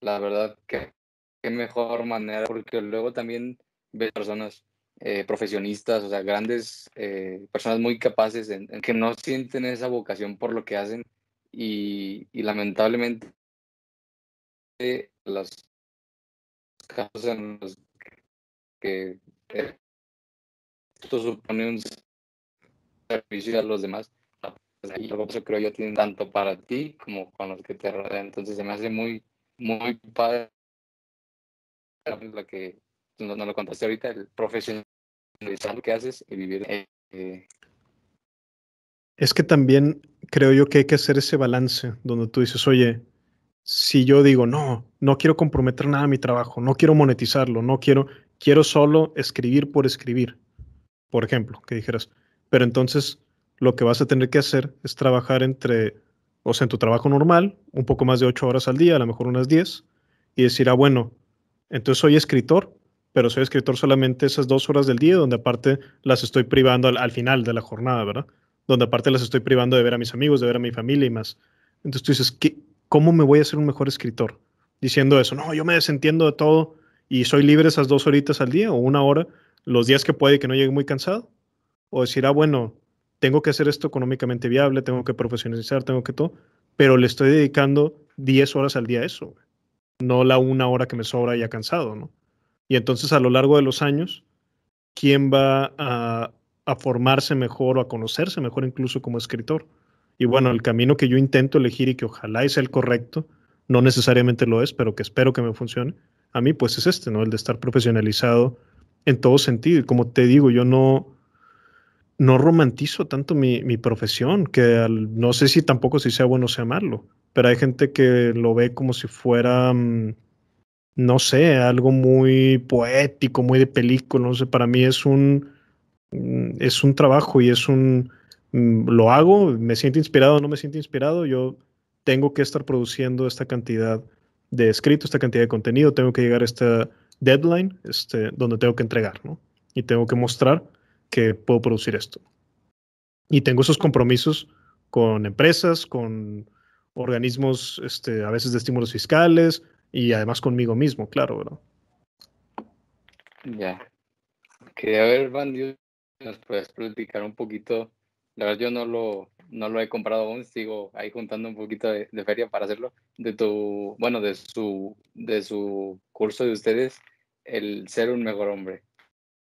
la verdad que qué mejor manera, porque luego también ves personas eh, profesionistas, o sea, grandes eh, personas muy capaces en, que no sienten esa vocación por lo que hacen y, lamentablemente los casos en los que esto supone un servicio a los demás y eso creo yo tiene tanto para ti como con los que te rodean. Entonces se me hace muy, muy padre lo que no, lo contaste ahorita, el profesionalizar que haces y vivir. Eh, es que también creo yo que hay que hacer ese balance donde tú dices, oye, si yo digo, no, no quiero comprometer nada a mi trabajo, no quiero monetizarlo, no quiero, quiero solo escribir por escribir, por ejemplo, que dijeras, pero entonces lo que vas a tener que hacer es trabajar entre, o sea, en tu trabajo normal, un poco más de ocho horas al día, a lo mejor unas diez, y decir, ah, bueno, entonces soy escritor, pero soy escritor solamente esas dos horas del día, donde aparte las estoy privando al, final de la jornada, ¿verdad? Donde aparte las estoy privando de ver a mis amigos, de ver a mi familia y más. Entonces tú dices, ¿qué, ¿cómo me voy a ser un mejor escritor? Diciendo eso, no, yo me desentiendo de todo y soy libre esas dos horitas al día o una hora, los días que puede que no llegue muy cansado. O decir, ah, bueno, tengo que hacer esto económicamente viable, tengo que profesionalizar, tengo que todo, pero le estoy dedicando 10 horas al día a eso, no la una hora que me sobra ya cansado, ¿no? Y entonces a lo largo de los años, ¿quién va a, a formarse mejor o a conocerse mejor incluso como escritor? Y bueno, el camino que yo intento elegir y que ojalá sea el correcto, no necesariamente lo es, pero que espero que me funcione, a mí pues es este, ¿no? El de estar profesionalizado en todo sentido. Y como te digo, yo no, no romantizo tanto mi, mi profesión, que no sé si tampoco si sea bueno o sea malo, pero hay gente que lo ve como si fuera, mm, no sé, algo muy poético, muy de película, no sé, para mí es un, mm, es un trabajo y es un, mm, lo hago, me siento inspirado no me siento inspirado, yo tengo que estar produciendo esta cantidad de escrito, esta cantidad de contenido, tengo que llegar a esta deadline este, donde tengo que entregar, ¿no? Y tengo que mostrar que puedo producir esto. Y tengo esos compromisos con empresas, con organismos, este, a veces de estímulos fiscales y además conmigo mismo, claro, ¿verdad? Ya. Quería ver, Van, nos puedes platicar un poquito. La verdad, yo no lo, no lo he comprado aún, sigo ahí juntando un poquito de, feria para hacerlo. De tu, bueno, de su, de su curso de ustedes, el ser un mejor hombre.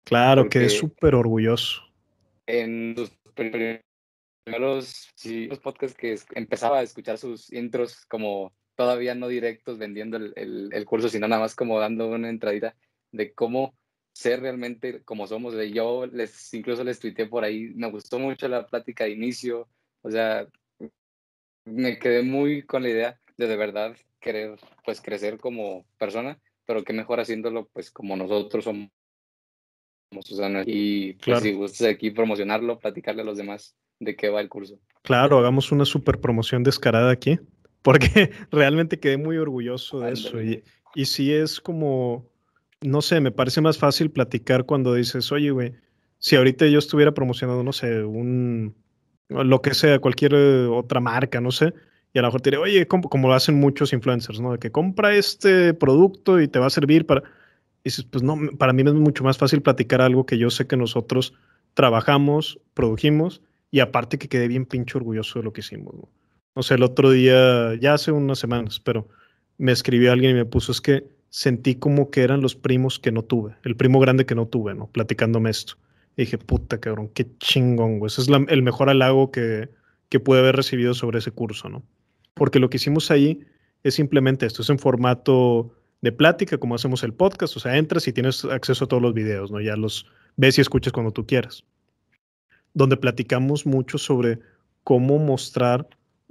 Claro, que es súper orgulloso. En sus primeros sí, los podcasts que empezaba a escuchar sus intros como todavía no directos vendiendo el, el, curso, sino nada más como dando una entradita de cómo ser realmente como somos. Yo les incluso les tuiteé por ahí, me gustó mucho la plática de inicio, o sea, me quedé muy con la idea de de verdad querer pues crecer como persona, pero qué mejor haciéndolo pues como nosotros somos. Y pues si gustas aquí promocionarlo, platicarle a los demás de qué va el curso. Claro, hagamos una super promoción descarada aquí, porque (laughs) realmente quedé muy orgulloso de eso. Y, y sí es como, no sé, me parece más fácil platicar cuando dices, oye, güey, si ahorita yo estuviera promocionando, no sé, un, lo que sea, cualquier otra marca, no sé, y a lo mejor te diré, oye, como, como, lo hacen muchos influencers, ¿no? De que compra este producto y te va a servir para... Dices, pues no, para mí es mucho más fácil platicar algo que yo sé que nosotros trabajamos, produjimos y aparte que quedé bien pinche orgulloso de lo que hicimos. ¿no? O sea, el otro día, ya hace unas semanas, pero me escribió alguien y me puso, es que sentí como que eran los primos que no tuve, el primo grande que no tuve, ¿no? Platicándome esto. Y dije, puta cabrón, qué chingón, güey. Ese es el mejor halago que, que pude haber recibido sobre ese curso, ¿no? Porque lo que hicimos ahí es simplemente esto, es en formato de plática, como hacemos el podcast, o sea, entras y tienes acceso a todos los videos, ¿no? Ya los ves y escuchas cuando tú quieras donde platicamos mucho sobre cómo mostrar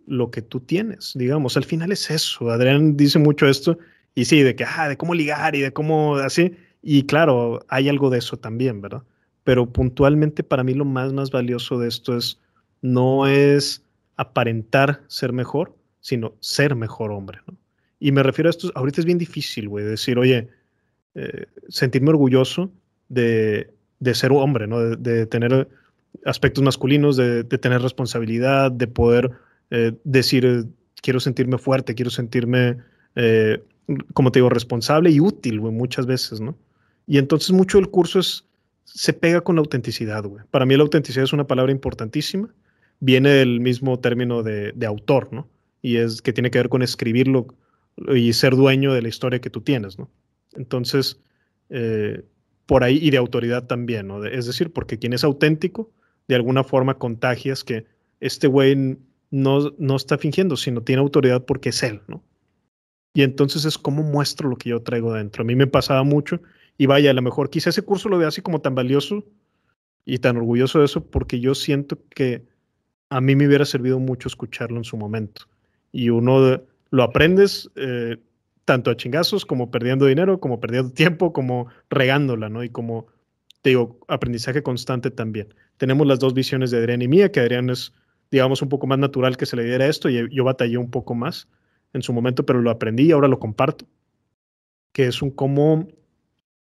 lo que tú tienes, digamos. Al final es eso. Adrián dice mucho esto y sí, de que, ah, de cómo ligar y de cómo así. Y claro, hay algo de eso también, ¿verdad? Pero puntualmente para mí lo más, más valioso de esto es, no es aparentar ser mejor, sino ser mejor hombre, ¿no? Y me refiero a esto, ahorita es bien difícil, güey, decir, oye, eh, sentirme orgulloso de, de, ser hombre, ¿no? de tener aspectos masculinos, de, tener responsabilidad, de poder eh, decir, eh, quiero sentirme fuerte, quiero sentirme, eh, como te digo, responsable y útil, güey, muchas veces, ¿no? Y entonces mucho del curso es, se pega con la autenticidad, güey. Para mí la autenticidad es una palabra importantísima. Viene del mismo término de, de autor, ¿no? Y es que tiene que ver con escribirlo y ser dueño de la historia que tú tienes, ¿no? Entonces, por ahí, y de autoridad también, ¿no? Es decir, porque quien es auténtico, de alguna forma contagias que este güey no, no está fingiendo, sino tiene autoridad porque es él, ¿no? Y entonces es como muestro lo que yo traigo dentro. A mí me pasaba mucho y vaya, a lo mejor quizá ese curso lo vea así como tan valioso y tan orgulloso de eso porque yo siento que a mí me hubiera servido mucho escucharlo en su momento. Y uno lo aprendes, eh, tanto a chingazos como perdiendo dinero, como perdiendo (laughs) tiempo, como regándola, ¿no? Y como, te digo, aprendizaje constante también. Tenemos las dos visiones de Adrián y mía, que Adrián es, digamos, un poco más natural que se le diera esto y yo batallé un poco más en su momento, pero lo aprendí y ahora lo comparto, que es un cómo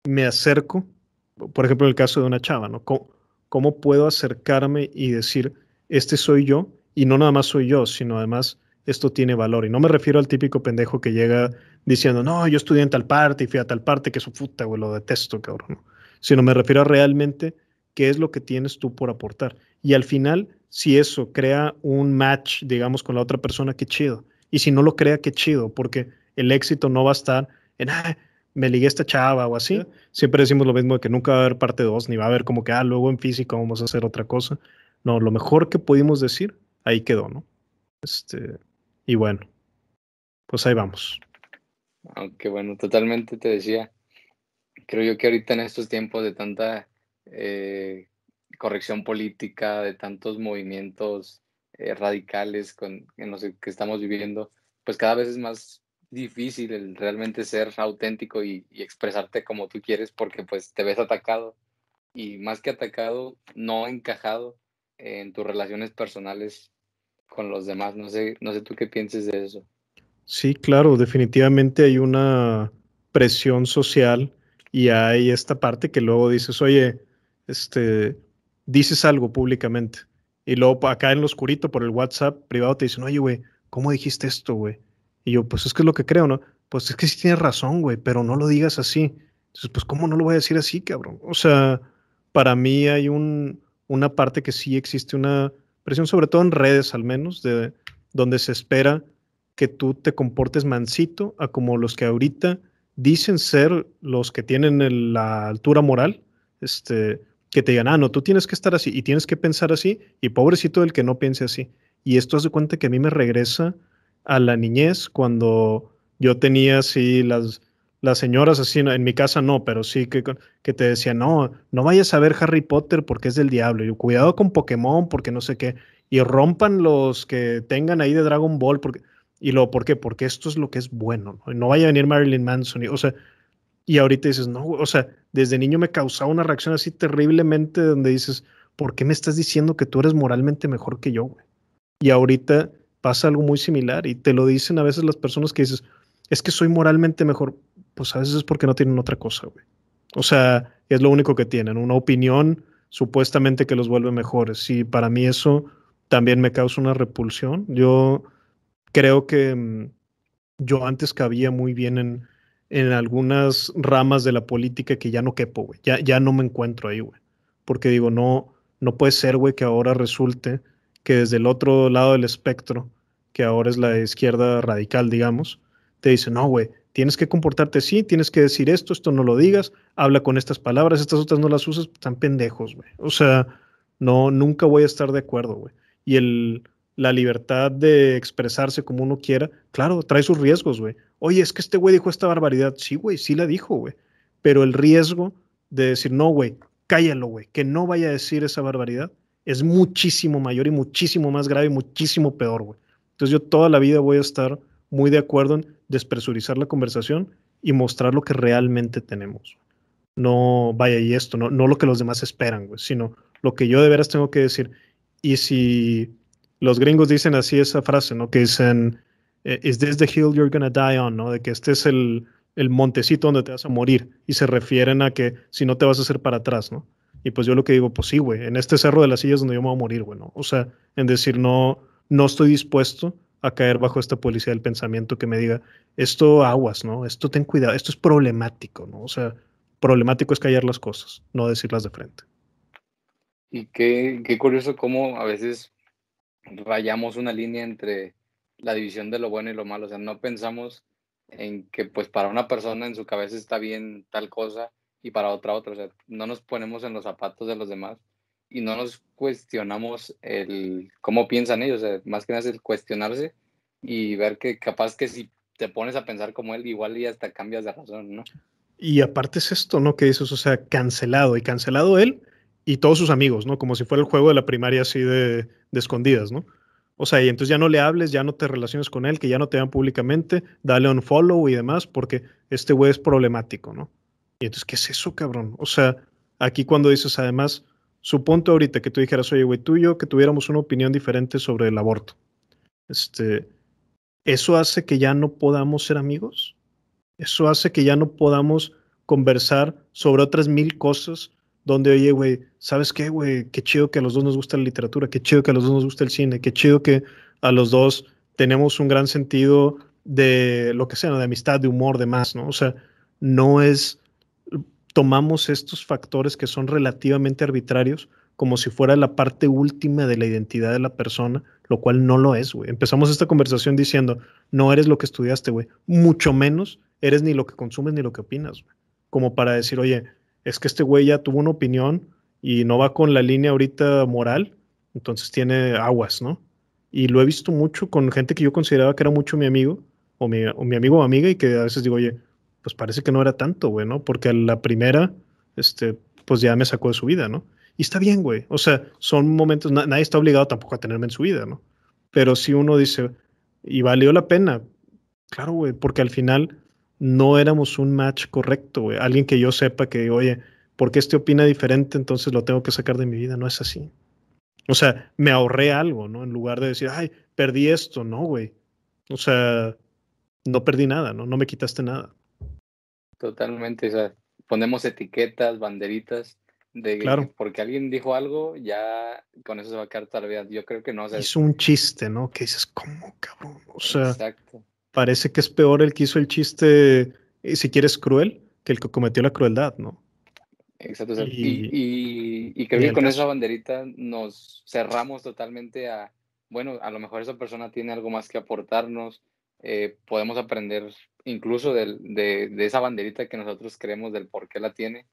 me acerco, por ejemplo, en el caso de una chava, ¿no? ¿Cómo, puedo acercarme y decir, este soy yo? Y no nada más soy yo, sino además esto tiene valor. Y no me refiero al típico pendejo que llega diciendo, no, yo estudié en tal parte y fui a tal parte, que su puta, güey, lo detesto, cabrón. ¿no? Sino me refiero a realmente qué es lo que tienes tú por aportar. Y al final, si eso crea un match, digamos, con la otra persona, qué chido. Y si no lo crea, qué chido, porque el éxito no va a estar en, ah, me ligué a esta chava o así. Siempre decimos lo mismo de que nunca va a haber parte 2, ni va a haber como que, ah, luego en físico vamos a hacer otra cosa. No, lo mejor que pudimos decir, ahí quedó, ¿no? Este, y bueno, pues ahí vamos. Aunque bueno, totalmente te decía, creo yo que ahorita en estos tiempos de tanta eh, corrección política, de tantos movimientos eh, radicales con, en los que estamos viviendo, pues cada vez es más difícil realmente ser auténtico y, expresarte como tú quieres porque pues te ves atacado y más que atacado, no encajado en tus relaciones personales con los demás. No sé, no sé tú qué pienses de eso. Sí, claro, definitivamente hay una presión social y hay esta parte que luego dices, oye, este, dices algo públicamente y luego acá en lo oscurito por el WhatsApp privado te dicen, oye, güey, ¿cómo dijiste esto, güey? Y yo, pues es que es lo que creo, ¿no? Pues es que sí tienes razón, güey, pero no lo digas así. Entonces, pues, ¿cómo no lo voy a decir así, cabrón? O sea, para mí hay un, una parte que sí existe una presión, sobre todo en redes al menos, de donde se espera que tú te comportes mansito a como los que ahorita dicen ser los que tienen la altura moral, este, que te digan, ah, no, tú tienes que estar así y tienes que pensar así, y pobrecito el que no piense así. Y esto hace cuenta que a mí me regresa a la niñez cuando yo tenía así las, las señoras así, en mi casa no, pero sí que, que te decían, no, no vayas a ver Harry Potter porque es del diablo, y cuidado con Pokémon porque no sé qué, y rompan los que tengan ahí de Dragon Ball, porque, y lo, ¿por qué? Porque esto es lo que es bueno, ¿no? no vaya a venir Marilyn Manson, y, o sea, y ahorita dices, no, o sea, desde niño me causaba una reacción así terriblemente donde dices, ¿por qué me estás diciendo que tú eres moralmente mejor que yo, güey? Y ahorita pasa algo muy similar y te lo dicen a veces las personas que dices, es que soy moralmente mejor, pues a veces es porque no tienen otra cosa, güey. O sea, es lo único que tienen, una opinión supuestamente que los vuelve mejores. Y para mí eso también me causa una repulsión. Yo creo que mm, yo antes cabía muy bien en, en algunas ramas de la política que ya no quepo, güey. Ya, ya no me encuentro ahí, güey. Porque digo, no, no puede ser, güey, que ahora resulte que desde el otro lado del espectro, que ahora es la izquierda radical, digamos, te dice, no, güey, tienes que comportarte así, tienes que decir esto, esto no lo digas, habla con estas palabras, estas otras no las usas, están pendejos, güey. O sea, no, nunca voy a estar de acuerdo, güey. Y el, la libertad de expresarse como uno quiera, claro, trae sus riesgos, güey. Oye, es que este güey dijo esta barbaridad. Sí, güey, sí la dijo, güey. Pero el riesgo de decir, no, güey, cállalo, güey, que no vaya a decir esa barbaridad, es muchísimo mayor y muchísimo más grave y muchísimo peor, güey. Entonces yo toda la vida voy a estar muy de acuerdo en despresurizar la conversación y mostrar lo que realmente tenemos. No, vaya, y esto, no, no lo que los demás esperan, güey, sino lo que yo de veras tengo que decir. Y si los gringos dicen así esa frase, ¿no? Que dicen, eh, is this the hill you're gonna die on, ¿no? De que este es el, el montecito donde te vas a morir. Y se refieren a que si no te vas a hacer para atrás, ¿no? Y pues yo lo que digo, pues sí, güey, en este cerro de las sillas donde yo me voy a morir, güey, ¿no? O sea, en decir, no, no estoy dispuesto a caer bajo esta policía del pensamiento que me diga, esto aguas, ¿no? Esto ten cuidado, esto es problemático, ¿no? O sea, problemático es callar las cosas, no decirlas de frente. Y qué, qué curioso cómo a veces rayamos una línea entre la división de lo bueno y lo malo, o sea, no pensamos en que pues para una persona en su cabeza está bien tal cosa y para otra otra. O sea, no nos ponemos en los zapatos de los demás y no nos cuestionamos el cómo piensan ellos. O sea, más que nada es el cuestionarse y ver que capaz que si te pones a pensar como él, igual y hasta cambias de razón, ¿no? Y aparte es esto, ¿no? Que dices, o sea, cancelado y cancelado él y todos sus amigos, ¿no? Como si fuera el juego de la primaria así de, de escondidas, ¿no? O sea, y entonces ya no le hables, ya no te relaciones con él, que ya no te vean públicamente, dale un follow y demás, porque este güey es problemático, ¿no? Y entonces, ¿qué es eso, cabrón? O sea, aquí cuando dices, además, suponte ahorita que tú dijeras, oye, güey, tú y yo, que tuviéramos una opinión diferente sobre el aborto. Este, ¿eso hace que ya no podamos ser amigos? ¿Eso hace que ya no podamos conversar sobre otras mil cosas donde, oye, güey, ¿sabes qué, güey? Qué chido que a los dos nos gusta la literatura, qué chido que a los dos nos gusta el cine, qué chido que a los dos tenemos un gran sentido de lo que sea, de amistad, de humor, de más, ¿no? O sea, no es, tomamos estos factores que son relativamente arbitrarios como si fuera la parte última de la identidad de la persona, lo cual no lo es, güey. Empezamos esta conversación diciendo, no eres lo que estudiaste, güey. Mucho menos eres ni lo que consumes ni lo que opinas. Como para decir, oye, es que este güey ya tuvo una opinión y no va con la línea ahorita moral, entonces tiene aguas, ¿no? Y lo he visto mucho con gente que yo consideraba que era mucho mi amigo, o mi, amigo o amiga, y que a veces digo, oye, pues parece que no era tanto, güey, ¿no? Porque la primera, este, pues ya me sacó de su vida, ¿no? Y está bien, güey. O sea, son momentos, nadie está obligado tampoco a tenerme en su vida, ¿no? Pero si uno dice, y valió la pena, claro, güey, porque al final no éramos un match correcto, güey. Alguien que yo sepa que, oye, porque este opina diferente, entonces lo tengo que sacar de mi vida. No es así. O sea, me ahorré algo, ¿no? En lugar de decir, ay, perdí esto, no, güey. O sea, no perdí nada, ¿no? No me quitaste nada. Totalmente, o sea, ponemos etiquetas, banderitas, de claro. porque alguien dijo algo, ya con eso se va a quedar toda la vida. Yo creo que no. O sea, Hizo un chiste, ¿no? Que dices, ¿cómo, cabrón? O sea, Exacto parece que es peor el que hizo el chiste, eh, si quieres, cruel, que el que cometió la crueldad, ¿no? Exacto. Y, y, creo que con esa banderita nos cerramos totalmente a, bueno, a lo mejor esa persona tiene algo más que aportarnos, eh, podemos aprender incluso de, de, esa banderita que nosotros creemos del por qué la tiene.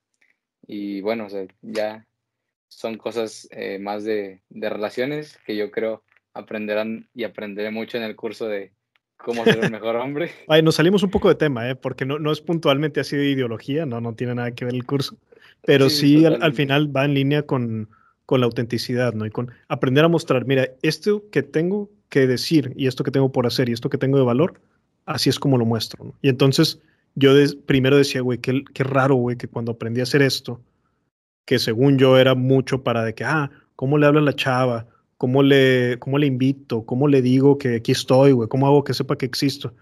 Y bueno, o sea, ya son cosas eh, más de, de relaciones que yo creo aprenderán y aprenderé mucho en el curso de, cómo ser un mejor hombre. (laughs) Ay, nos salimos un poco de tema, ¿eh? porque no, no es puntualmente así de ideología, no, no tiene nada que ver el curso, pero sí, al, final va en línea con, con la autenticidad, ¿no? Y con aprender a mostrar, mira, esto que tengo que decir y esto que tengo por hacer y esto que tengo de valor, así es como lo muestro. Y entonces yo primero decía, güey, qué, qué raro, güey, que cuando aprendí a hacer esto, que según yo era mucho para de que, ah, ¿cómo le habla la chava? ¿Cómo le, cómo le invito? ¿Cómo le digo que aquí estoy, güey? ¿Cómo hago que sepa que existo?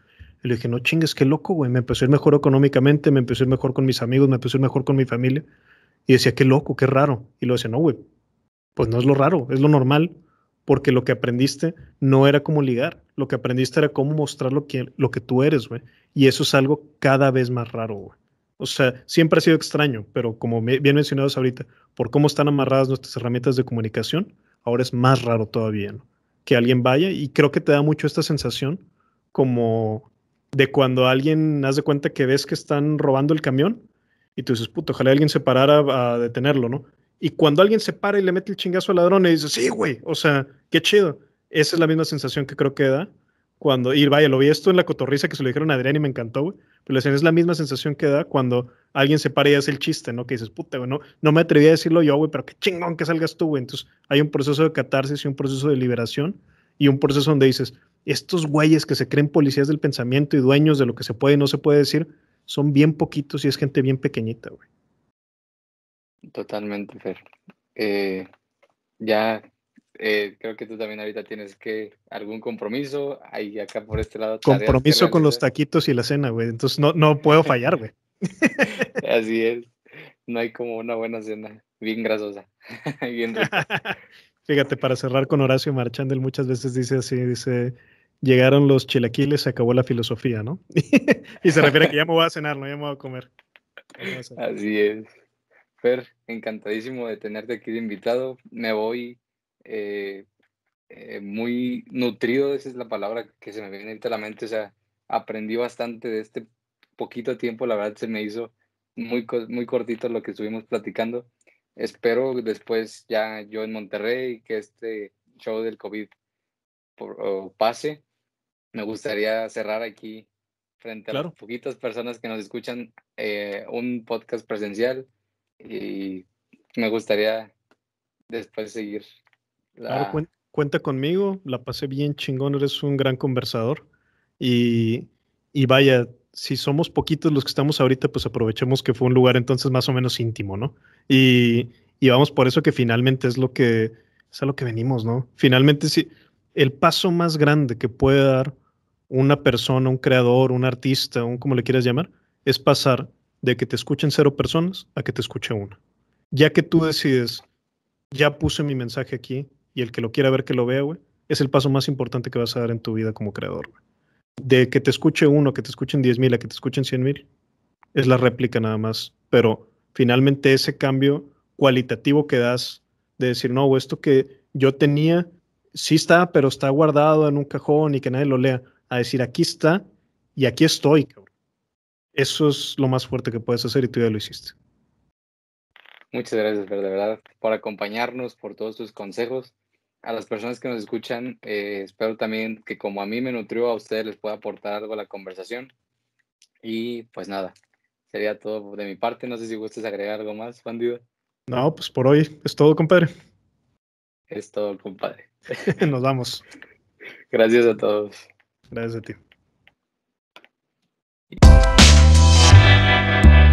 Y le dije, no chingues, qué loco, güey. Me empezó a ir mejor económicamente, me empezó a ir mejor con mis amigos, me empezó a ir mejor con mi familia. Y decía, qué loco, qué raro. Y lo decía, no, güey, pues no es lo raro, es lo normal, porque lo que aprendiste no era cómo ligar, lo que aprendiste era cómo mostrar lo que, lo que tú eres, güey. Y eso es algo cada vez más raro, güey. O sea, siempre ha sido extraño, pero como bien mencionados ahorita, por cómo están amarradas nuestras herramientas de comunicación, ahora es más raro todavía, ¿no? Que alguien vaya y creo que te da mucho esta sensación como de cuando alguien haz de cuenta que ves que están robando el camión y tú dices, puto, ojalá alguien se parara a detenerlo, ¿no? Y cuando alguien se para y le mete el chingazo al ladrón y dices, sí, güey, o sea, qué chido. Esa es la misma sensación que creo que da cuando, y vaya, lo vi esto en la cotorriza que se lo dijeron a Adrián y me encantó, güey, pero es la misma sensación que da cuando alguien se para y hace el chiste, ¿no? Que dices, puta, güey, no, no me atreví a decirlo yo, güey, pero qué chingón que salgas tú, güey. Entonces hay un proceso de catarsis y un proceso de liberación y un proceso donde dices, estos güeyes que se creen policías del pensamiento y dueños de lo que se puede y no se puede decir, son bien poquitos y es gente bien pequeñita, güey. Totalmente, Fer. Eh, ya eh, creo que tú también ahorita tienes que algún compromiso. Ahí acá por este lado. Compromiso con los taquitos y la cena, güey. Entonces no, no puedo fallar, güey. (laughs) Así es. No hay como una buena cena. Bien grasosa. (laughs) bien rica. (laughs) Fíjate, para cerrar con Horacio Marchandel, muchas veces dice así, dice, llegaron los chilaquiles, se acabó la filosofía, ¿no? y se refiere a que ya me voy a cenar, no ya me voy a comer. Así es. Fer, encantadísimo de tenerte aquí de invitado. Me voy eh, eh, muy nutrido, esa es la palabra que se me viene a la mente, o sea, aprendí bastante de este poquito tiempo, la verdad se me hizo muy, muy cortito lo que estuvimos platicando. Espero después ya yo en Monterrey que este show del COVID pase. Me gustaría cerrar aquí frente a poquitas personas que nos escuchan eh, un podcast presencial y me gustaría después seguir cuenta conmigo, la pasé bien chingón, eres un gran conversador. Y, y vaya, si somos poquitos los que estamos ahorita, pues aprovechemos que fue un lugar entonces más o menos íntimo, ¿no? Y, y vamos por eso que finalmente es lo que es a lo que venimos, ¿no? Finalmente sí, el paso más grande que puede dar una persona, un creador, un artista, un como le quieras llamar, es pasar de que te escuchen cero personas a que te escuche una. Ya que tú decides, ya puse mi mensaje aquí y el que lo quiera ver que lo vea, güey, es el paso más importante que vas a dar en tu vida como creador. De que te escuche uno, que te escuchen 10 mil, a que te escuchen 100 mil, es la réplica nada más. Pero finalmente ese cambio cualitativo que das de decir, no, esto que yo tenía, sí está, pero está guardado en un cajón y que nadie lo lea, a decir, aquí está y aquí estoy, Eso es lo más fuerte que puedes hacer y tú ya lo hiciste. Muchas gracias, de verdad, por acompañarnos, por todos tus consejos a las personas que nos escuchan, eh, espero también que como a mí me nutrió, a ustedes les pueda aportar algo a la conversación. Y pues nada, sería todo de mi parte. No sé si gustes agregar algo más, bandido. No, pues por hoy es todo, compadre. Es todo, compadre. (laughs) nos vamos. Gracias a todos. Gracias a ti. Thank you.